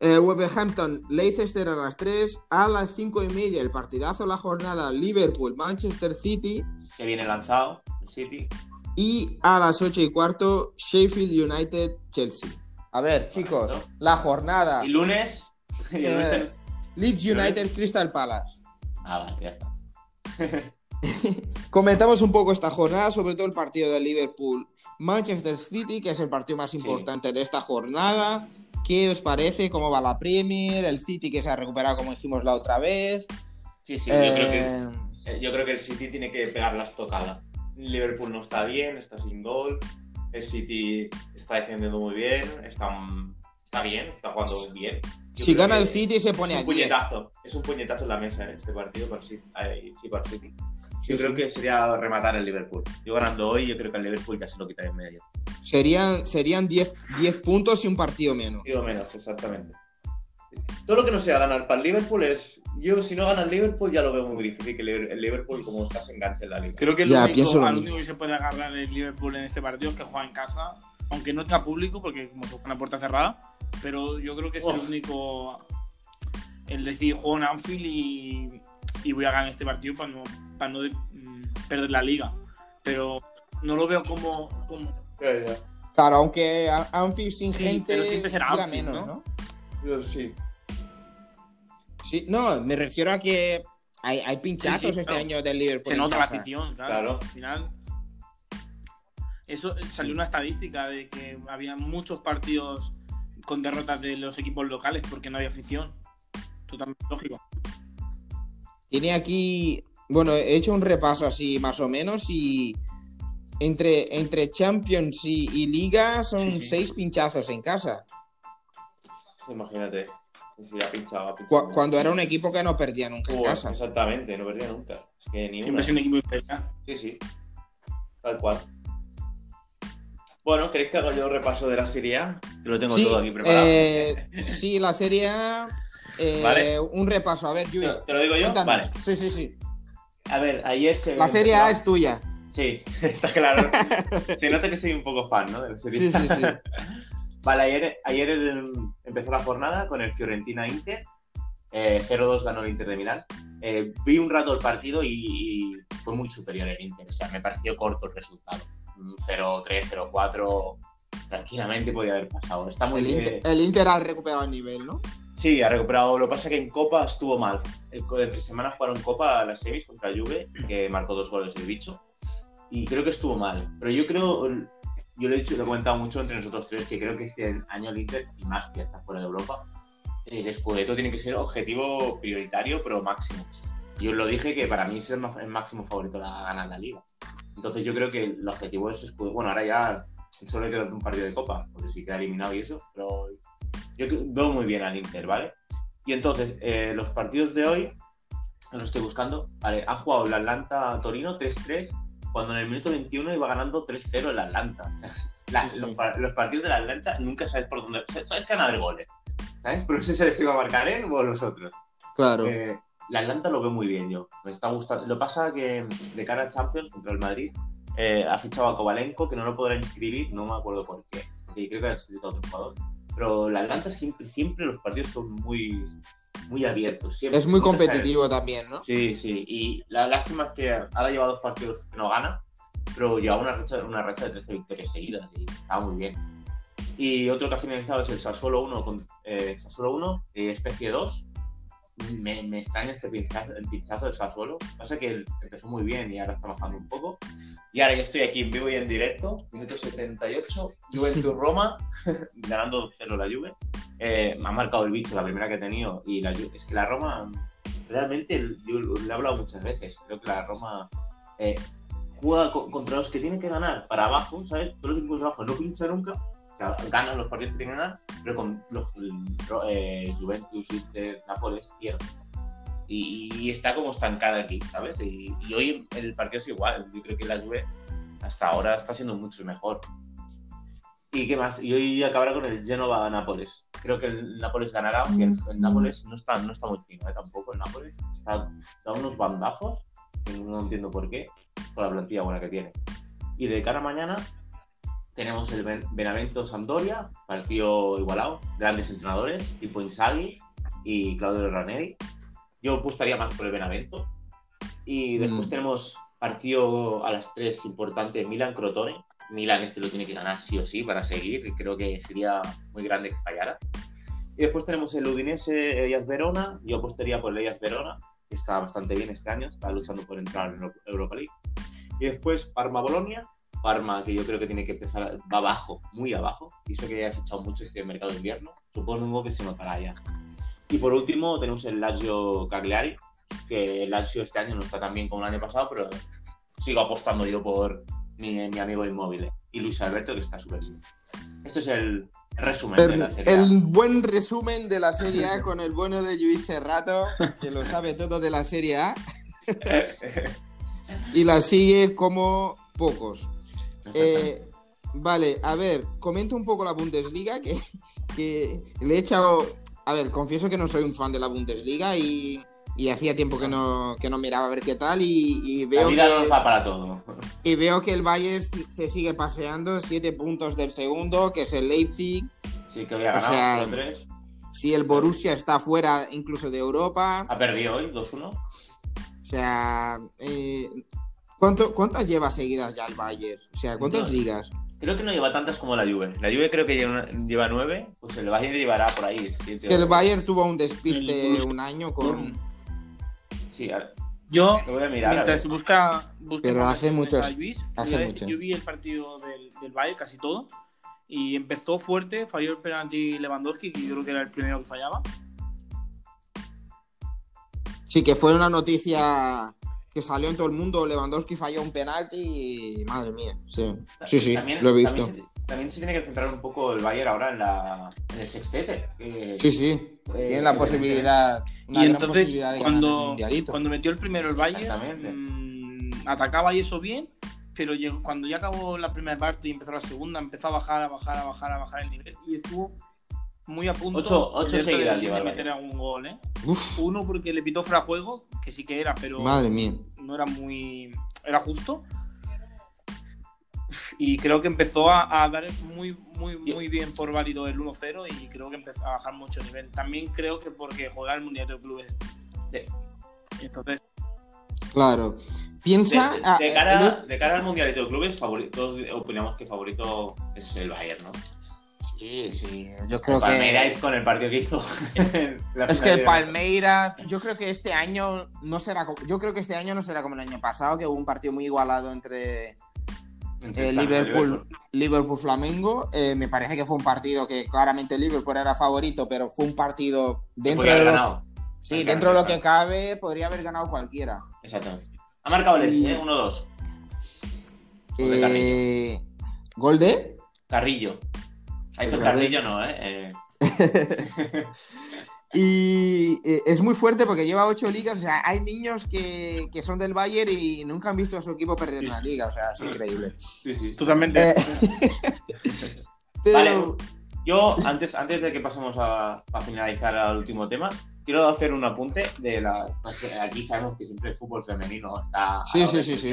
S1: eh, Wolverhampton, Leicester a las 3, a las 5 y media el partidazo de la jornada Liverpool, Manchester City
S2: Que viene lanzado, el City.
S1: y a las 8 y cuarto Sheffield United, Chelsea. A ver, chicos,
S2: Correcto.
S1: la jornada
S2: Y lunes.
S1: Eh.
S2: lunes-
S1: Leeds United, Crystal Palace.
S2: Ah, vale, ya está.
S1: Comentamos un poco esta jornada, sobre todo el partido de Liverpool Manchester City, que es el partido más
S2: Sí.
S1: importante de esta jornada. ¿Qué os parece? ¿Cómo va la Premier? El City que se ha recuperado como dijimos la otra vez.
S2: Sí, sí, yo, creo que,
S1: Eh,
S2: yo creo que el City tiene que pegar la estocada. Liverpool no está bien, está sin gol. El City está defendiendo muy bien, está, está bien, está jugando bien. Yo
S1: si gana el City se pone
S2: es
S1: a
S2: un
S1: 10.
S2: puñetazo, es un puñetazo en la mesa ¿eh? este partido para el City. eh, sí, para el City.
S1: Sí,
S2: Yo creo
S1: sí.
S2: que sería rematar el Liverpool. Yo ganando hoy, yo creo que el Liverpool ya se lo quita en medio.
S1: Serían, serían 10, 10 puntos y un partido menos.
S2: Digo menos, exactamente. Todo lo que no sea ganar para el Liverpool es. Yo, si no gana el Liverpool, ya lo veo muy difícil que el Liverpool, como está, se enganche en la liga.
S3: Creo que
S1: Ya,
S3: lo
S1: pienso
S3: único,
S1: lo
S3: único que se puede agarrar el Liverpool en este partido es que juega en casa, aunque no tenga público, porque como en la puerta cerrada, pero yo creo que es el
S2: Uf.
S3: único. El decir, juego en Anfield y, y voy a ganar este partido para no, para no mm, perder la liga. Pero no lo veo como. como.
S1: Claro, aunque Anfield sin
S3: Sí,
S1: gente
S3: pero siempre será Anfield,
S1: menos,
S3: ¿no?
S1: ¿no?
S2: Sí.
S1: Sí, no, me refiero a que hay, hay pinchazos
S3: Sí, sí,
S1: este
S3: claro.
S1: año del Liverpool.
S3: se
S1: en
S3: nota la afición, claro.
S2: Claro.
S3: Al final. Eso salió una estadística de que había muchos partidos con derrotas de los equipos locales porque no había afición. Totalmente lógico.
S1: Tiene aquí, bueno, he hecho un repaso así más o menos y entre, entre Champions y, y Liga son
S3: Sí, sí.
S1: seis pinchazos en casa.
S2: Imagínate. Sí, ha pinchado, ha
S1: Cu-
S2: pinchado.
S1: cuando era un equipo que no perdía nunca en casa.
S2: Exactamente, no perdía nunca. Es que ni
S3: Siempre
S2: una.
S3: es un equipo imperial.
S2: Sí, sí. Tal cual. Bueno, ¿queréis que haga yo repaso de la Serie A? Que lo tengo
S1: Sí,
S2: todo aquí preparado.
S1: eh, sí, la serie A, eh,
S2: Vale.
S1: un repaso. A ver,
S2: ¿Te,
S1: Luis,
S2: te lo digo yo?
S1: cuéntanos.
S2: Vale.
S1: Sí, sí, sí.
S2: A ver, ayer se.
S1: La serie A es tuya.
S2: Sí, está claro. se nota que soy un poco fan, ¿no? De la Serie
S1: Sí, sí, sí.
S2: Vale, ayer, ayer el- empezó la jornada con el Fiorentina Inter. Eh, 0-2 ganó el Inter de Milán. Eh, vi un rato el partido y, y fue muy superior el Inter. O sea, me pareció corto el resultado. Un 0-3, 0-4. Tranquilamente podía haber pasado. Está muy
S1: El
S2: bien.
S1: Inter, el Inter ha recuperado el nivel, ¿no?
S2: Sí, ha recuperado. Lo que pasa es que en Copa estuvo mal. El- Entre semanas jugaron Copa a las semis contra Juve, que marcó dos goles el bicho. Y creo que estuvo mal. Pero yo creo, yo lo he dicho, lo he comentado mucho entre nosotros tres, que creo que este año el Inter, y más que está fuera de Europa, el Scudetto tiene que ser objetivo prioritario, pero máximo. Yo os lo dije que para mí es el el máximo favorito a ganar la liga. Entonces yo creo que el objetivo es Scudetto. Bueno, ahora ya solo le queda un partido de Copa, porque si queda eliminado y eso, pero yo veo muy bien al Inter, ¿vale? Y entonces, eh, los partidos de hoy, lo estoy buscando. Vale, ha jugado el Atlanta-Torino 3-3, cuando en el minuto 21 iba ganando 3-0 el Atlanta. La,
S1: Sí, sí.
S2: Los, los partidos del Atlanta nunca sabes por dónde. Sabes que van a haber goles. ¿Sabes? Pero sé si les iba a marcar él o los otros.
S1: Claro.
S2: Eh, la Atlanta lo veo muy bien yo. Me está gustando. Lo pasa que de cara al Champions contra el Madrid eh, ha fichado a Kovalenko que no lo podrá inscribir, no me acuerdo por qué. Y creo que ha necesitado otro jugador. Pero la Atlanta siempre, siempre los partidos son muy, muy abiertos. siempre.
S1: es muy competitivo también, ¿no?
S2: Sí, sí. Y la lástima es que ahora lleva dos partidos que no gana, pero lleva una racha, una racha de 13 victorias seguidas y está muy bien. Y otro que ha finalizado es el Sassuolo 1 con eh, Sassuolo 1, eh, especie 2. Me, me extraña este pinchazo, el pinchazo del Sassuolo. Pasa que empezó muy bien y ahora está bajando un poco. Y ahora yo estoy aquí en vivo y en directo, minuto 78, Juventus Roma, ganando 2-0 la Juve. Eh, me ha marcado el bicho la primera que he tenido y la es que la Roma realmente yo lo he hablado muchas veces. Creo que la Roma eh, juega co- contra los que tienen que ganar para abajo, ¿sabes? Todos los equipos de abajo no pinchan nunca, ganan los partidos que tienen que ganar, pero con los eh, Juventus, Inter, Nápoles pierden. Y, y está como estancada aquí, ¿sabes? Y, y hoy el partido es igual. Yo creo que la Juve hasta ahora está siendo mucho mejor. ¿Y qué más? Y hoy acabará con el Genova-Nápoles. Creo que el Nápoles ganará, aunque el, el Nápoles no está, no está muy fino, ¿eh? Tampoco el Nápoles. Está, da unos bandazos, que no entiendo por qué, con la plantilla buena que tiene. Y de cara a mañana tenemos el Ben- Benavento-Sampdoria, partido igualado, grandes entrenadores, tipo Inzaghi y Claudio Ranieri. Yo apostaría más por el Benavento. Y después
S1: Mm.
S2: tenemos partido a las 3 importante, Milan-Crotone. Milan este lo tiene que ganar sí o sí para seguir, y creo que sería muy grande que fallara. Y después tenemos el Udinese Ellas Verona, yo apostaría por el Ellas Verona, que está bastante bien este año, está luchando por entrar en Euro- Europa League. Y después Parma Bolonia, Parma que yo creo que tiene que empezar, va abajo, muy abajo, y eso que ya ha fichado mucho este mercado de invierno, supongo que se notará ya. Y por último tenemos el Lazio Cagliari, que el Lazio este año no está tan bien como el año pasado, pero sigo apostando yo por mi, mi amigo inmóvil y Luis Alberto, que está súper bien. Este es el resumen de
S1: El,
S2: la serie. A.
S1: el buen resumen de la Serie A con el bueno de Luis Serrato, que lo sabe todo de la Serie A, y la sigue como pocos. Eh, vale, a ver, comento un poco la Bundesliga, que, que le he echado... A ver, confieso que no soy un fan de la Bundesliga y, y hacía tiempo que no, que no miraba a ver qué tal y, y
S2: la
S1: veo
S2: vida
S1: que...
S2: no para todo.
S1: Y veo que el Bayern se sigue paseando, siete puntos del segundo, que es el Leipzig.
S2: Sí, que había
S1: O
S2: ganado
S1: sea,
S2: 0-3.
S1: Si el Borussia está fuera incluso de Europa.
S2: Ha perdido hoy 2-1.
S1: O sea, eh, ¿cuánto- ¿cuántas lleva seguidas ya el Bayern? O sea, ¿cuántas
S2: No.
S1: ligas?
S2: Creo que no lleva tantas como la Juve. La Juve creo que lleva, lleva 9, pues el Bayern llevará por ahí. siete
S1: Que el Bayern tuvo un despiste un año con...
S2: Sí, a ver,
S3: Yo,
S2: lo voy a mirar.
S3: mientras busca, busca
S1: Pero hace muchos-
S3: Luis,
S1: hace mucho.
S3: Yo vi el partido del, del Bayern, casi todo. Y empezó fuerte, falló el penalti Lewandowski, que yo creo que era el primero que fallaba.
S1: Sí, que fue una noticia que salió en todo el mundo. Lewandowski falló un penalti y... Madre mía, sí. Sí, sí,
S2: También-
S1: lo he visto.
S2: También se, también se tiene que centrar un poco el Bayern ahora en, la, en el sextete.
S1: Sí, sí.
S2: Eh,
S1: Tiene la posibilidad... Una
S3: y
S1: gran
S3: entonces,
S1: posibilidad de ganar el
S3: cuando, cuando metió el primero el Bayern, mm, atacaba y eso bien, pero llegó- cuando ya acabó la primera parte y empezó la segunda, empezó a bajar, a bajar, a bajar, a bajar el nivel y estuvo muy a punto
S2: Ocho- ocho
S3: de-
S2: seguidas
S3: de,
S2: lleva el
S3: meter algún gol. ¿eh?
S1: Uf,
S3: Uno porque le pitó fuera juego, que sí que era, pero
S1: madre mía.
S3: no era muy. era justo. Y creo que empezó a, a dar muy, muy, muy bien por válido el 1-0 y creo que empezó a bajar mucho nivel. También creo que porque juega el Mundial de Clubes.
S2: De-
S3: Entonces,
S1: Claro. Piensa.
S2: De, de cara,
S1: los-
S2: de cara al Mundialito de Clubes, favori- todos opinamos que favorito es el Bayern, ¿no?
S1: Sí, sí. Yo creo
S2: Palmeiras
S1: que.
S2: con el partido que hizo.
S1: Es que el Palmeiras, yo creo que este año no será como, yo creo que este año no será como el año pasado, que hubo un partido muy igualado entre
S2: entre
S1: eh, Liverpool, Liverpool Flamengo. Eh, me parece que fue un partido que claramente Liverpool era favorito, pero fue un partido dentro de lo,
S2: ganado.
S1: sí,
S2: El
S1: dentro de lo que cabe, podría haber ganado cualquiera.
S2: Exactamente. Ha marcado el
S1: Y-
S2: ¿eh? 1-2. Gol de
S1: Eh, ¿Gol de?
S2: Carrillo.
S1: Pues ver.
S2: Carrillo, no, ¿eh? Eh,
S1: Y eh, es muy fuerte porque lleva ocho ligas. O sea, hay niños que, que son del Bayern y nunca han visto a su equipo perder una liga. O sea, es increíble.
S2: Sí, sí.
S3: Totalmente.
S1: Eh, pero,
S2: Vale, yo antes, antes de que pasemos a, a finalizar al último tema, quiero hacer un apunte de la. pues, Aquí sabemos que siempre el fútbol femenino está. a
S1: Sí, sí, sí, sí.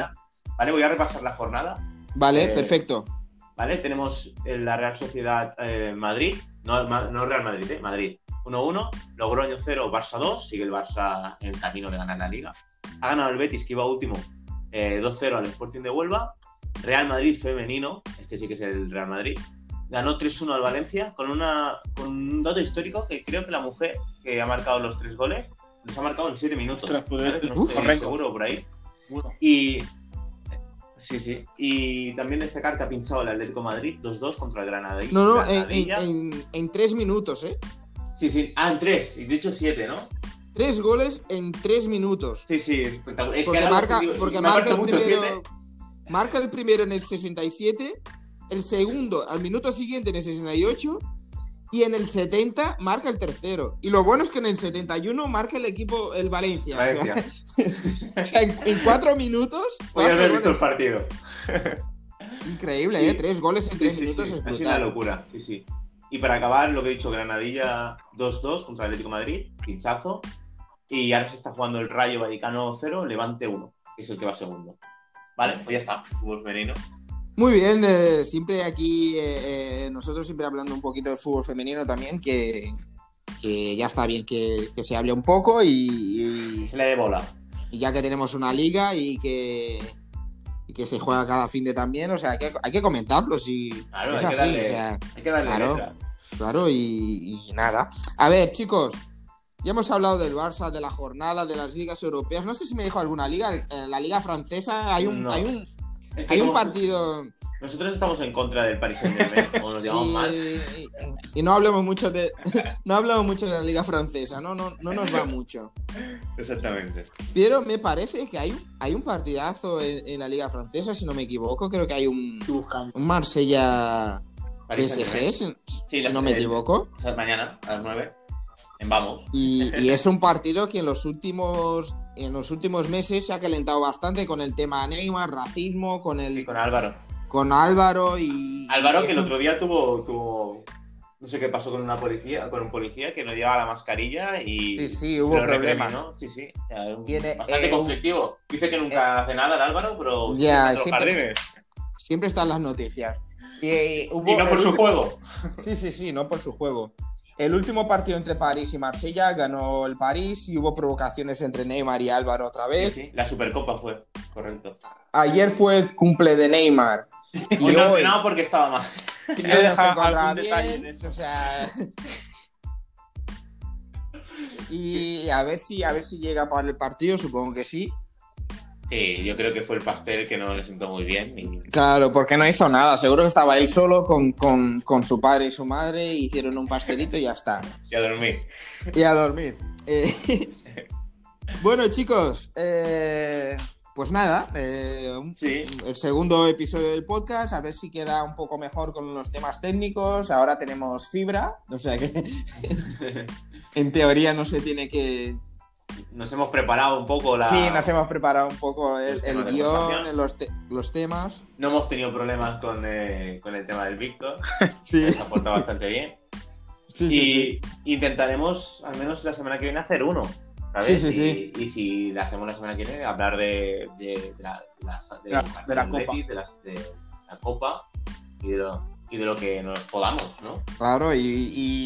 S2: Vale, voy a repasar la jornada.
S1: vale,
S2: eh,
S1: perfecto.
S2: ¿Vale? Tenemos eh, la Real Sociedad eh, Madrid, no, no Real Madrid, eh, Madrid 1-1, Logroño 0, Barça 2, sigue el Barça en camino de ganar la liga. Ha ganado el Betis, que iba último, eh, 2-0 al Sporting de Huelva. Real Madrid femenino, este sí que es el Real Madrid, ganó 3-1 al Valencia con, una, con un dato histórico que creo que la mujer que ha marcado los tres goles los ha marcado en 7 minutos.
S3: Ostras, pues
S2: ¿vale?
S3: este-
S2: No estoy seguro por ahí.
S3: Bueno,
S2: Y. Sí, sí. Y también destacar que ha pinchado el Atlético Madrid 2-2 contra el Granada.
S1: No, no, en, en- en- en tres minutos, ¿eh?
S2: Sí, sí. Ah, en 3. Y de hecho 7, ¿no?
S1: Tres goles en tres minutos.
S2: Sí, sí. espectacular. Es
S1: Porque
S2: que
S1: marca, porque marca el
S2: mucho
S1: primero.
S2: 7.
S1: Marca el primero en el 67, el segundo al minuto siguiente en el 68 y en el 70 marca el tercero. Y lo bueno es que en el 71 marca el equipo, el Valencia. O sea,
S2: Valencia.
S1: o sea, en, en cuatro minutos.
S2: Voy a
S1: cuatro
S2: haber visto el partido.
S1: Increíble,
S2: Sí.
S1: ¿eh? Tres goles en
S2: Sí,
S1: tres
S2: sí,
S1: minutos es
S2: Ha sido una
S1: brutal.
S2: locura. Sí, sí. Y para acabar, lo que he dicho, Granadilla 2-2 contra el Atlético de Madrid, pinchazo. Y ahora se está jugando el Rayo Vallecano 0, Levante 1, que es el que va segundo. Vale, pues ya está, fútbol femenino.
S1: Muy bien, eh, siempre aquí, eh, eh, nosotros siempre hablando un poquito del fútbol femenino también, que, que ya está bien que, que se hable un poco y, y-
S2: Se le dé bola.
S1: y ya que tenemos una liga y que, y que se juega cada fin de también, o sea, hay que, hay que comentarlo, si
S2: Claro,
S1: es
S2: hay
S1: así,
S2: que darle,
S1: o sea,
S2: hay que darle
S1: claro.
S2: letra.
S1: claro, y, y nada. A ver, chicos, ya hemos hablado del Barça, de la jornada, de las ligas europeas, no sé si me dijo alguna liga, en la liga francesa hay un,
S2: No.
S1: hay un,
S2: Es que
S1: hay un partido...
S2: Nosotros estamos en contra del Paris Saint Germain, como nos llamamos
S1: Sí,
S2: mal.
S1: y, y no hablemos mucho de no hablamos mucho de la liga francesa, no, no, no nos va mucho.
S2: Exactamente.
S1: Pero me parece que hay, un- hay un partidazo en, en la liga francesa, si no me equivoco, creo que hay un,
S3: estoy buscando.
S1: un Marsella PSG, si,
S2: Sí,
S1: si
S2: las-
S1: no me equivoco.
S2: Mañana a las 9. En Vamos.
S1: Y, y es un partido que en los últimos en los últimos meses se ha calentado bastante con el tema Neymar, racismo, con el
S2: Sí, con Álvaro.
S1: con Álvaro y
S2: Álvaro
S1: y
S2: que el otro día tuvo, tuvo. No sé qué pasó con una policía, con un policía que no llevaba la mascarilla y.
S1: Sí, sí, hubo problemas.
S2: recriminó. Sí, sí.
S1: Tiene,
S2: bastante
S1: eh,
S2: conflictivo. Dice que nunca hace nada el Álvaro, pero.
S1: Ya,
S2: siempre
S1: siempre- están las noticias. Y, hubo
S2: Y no por su juego.
S1: Sí, sí, sí, no por su juego. El último partido entre París y Marsella ganó el París y hubo provocaciones entre Neymar y Álvaro otra vez.
S2: sí. La Supercopa fue, correcto.
S1: Ayer fue el cumple de Neymar. Y
S2: Hoy no
S1: hoy
S2: entrenado porque estaba mal.
S1: no
S3: algún detalle
S1: bien,
S3: de eso.
S1: o sea... Y a ver si a ver si llega para el partido, supongo que sí.
S2: Sí, yo creo que fue el pastel que no le sentó muy bien. Y...
S1: Claro, porque no hizo nada. Seguro que estaba él solo con, con- con su padre y su madre, hicieron un pastelito y ya está.
S2: y a dormir.
S1: Y a dormir. Eh, bueno, chicos, eh, pues nada, eh,
S2: Sí.
S1: el segundo episodio del podcast, a ver si queda un poco mejor con los temas técnicos. Ahora tenemos fibra, o sea que en teoría no se tiene que...
S2: Nos hemos preparado un poco la.
S1: Sí, nos hemos preparado un poco el, el
S2: guion,
S1: los, te- los temas.
S2: No hemos tenido problemas con, eh, con el tema del Víctor.
S1: Sí,
S2: Se ha portado bastante bien.
S1: sí, sí,
S2: y
S1: sí.
S2: intentaremos, al menos la semana que viene, hacer uno. ¿sabes?
S1: Sí, sí,
S2: y,
S1: sí.
S2: y si la hacemos la semana que viene, hablar de, de, de la, de la, de,
S3: De la- de la
S2: del
S3: Copa.
S2: Betis, de las- de la Copa y de, lo, y de lo que nos podamos, ¿no?
S1: Claro, y,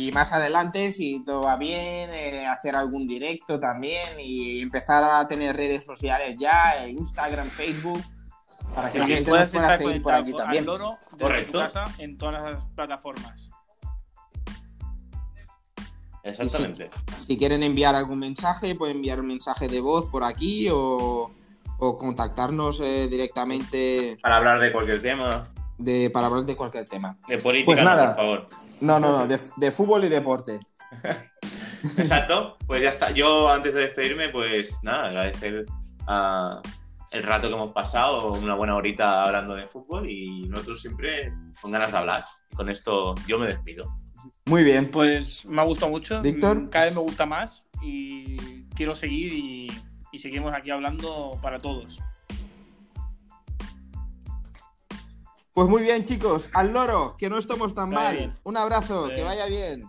S1: y más adelante, si todo va bien, eh, hacer algún directo también y empezar a tener redes sociales ya, eh, Instagram, Facebook, para que la gente
S3: puedes
S1: nos pueda seguir por aquí
S3: al
S1: también.
S3: loro desde
S2: Correcto.
S3: tu casa en todas las plataformas.
S2: Exactamente.
S1: Si quieren enviar algún mensaje, pueden enviar un mensaje de voz por aquí o, o contactarnos eh, directamente
S2: Para hablar de cualquier tema.
S1: De, para hablar de cualquier tema.
S2: De política,
S1: Pues
S2: no,
S1: nada.
S2: por favor.
S1: No, no, no, de, de fútbol y deporte.
S2: Exacto, pues ya está. Yo antes de despedirme, pues nada, agradecer a el rato que hemos pasado, una buena horita hablando de fútbol y nosotros siempre con ganas de hablar. Y con esto yo me despido.
S1: Muy bien.
S3: Pues me ha gustado mucho.
S1: Víctor.
S3: Cada vez me gusta más y quiero seguir y, y seguimos aquí hablando para todos.
S1: Pues muy bien, chicos. Al loro, que no estamos tan mal.
S3: bien.
S1: Un abrazo, que vaya bien.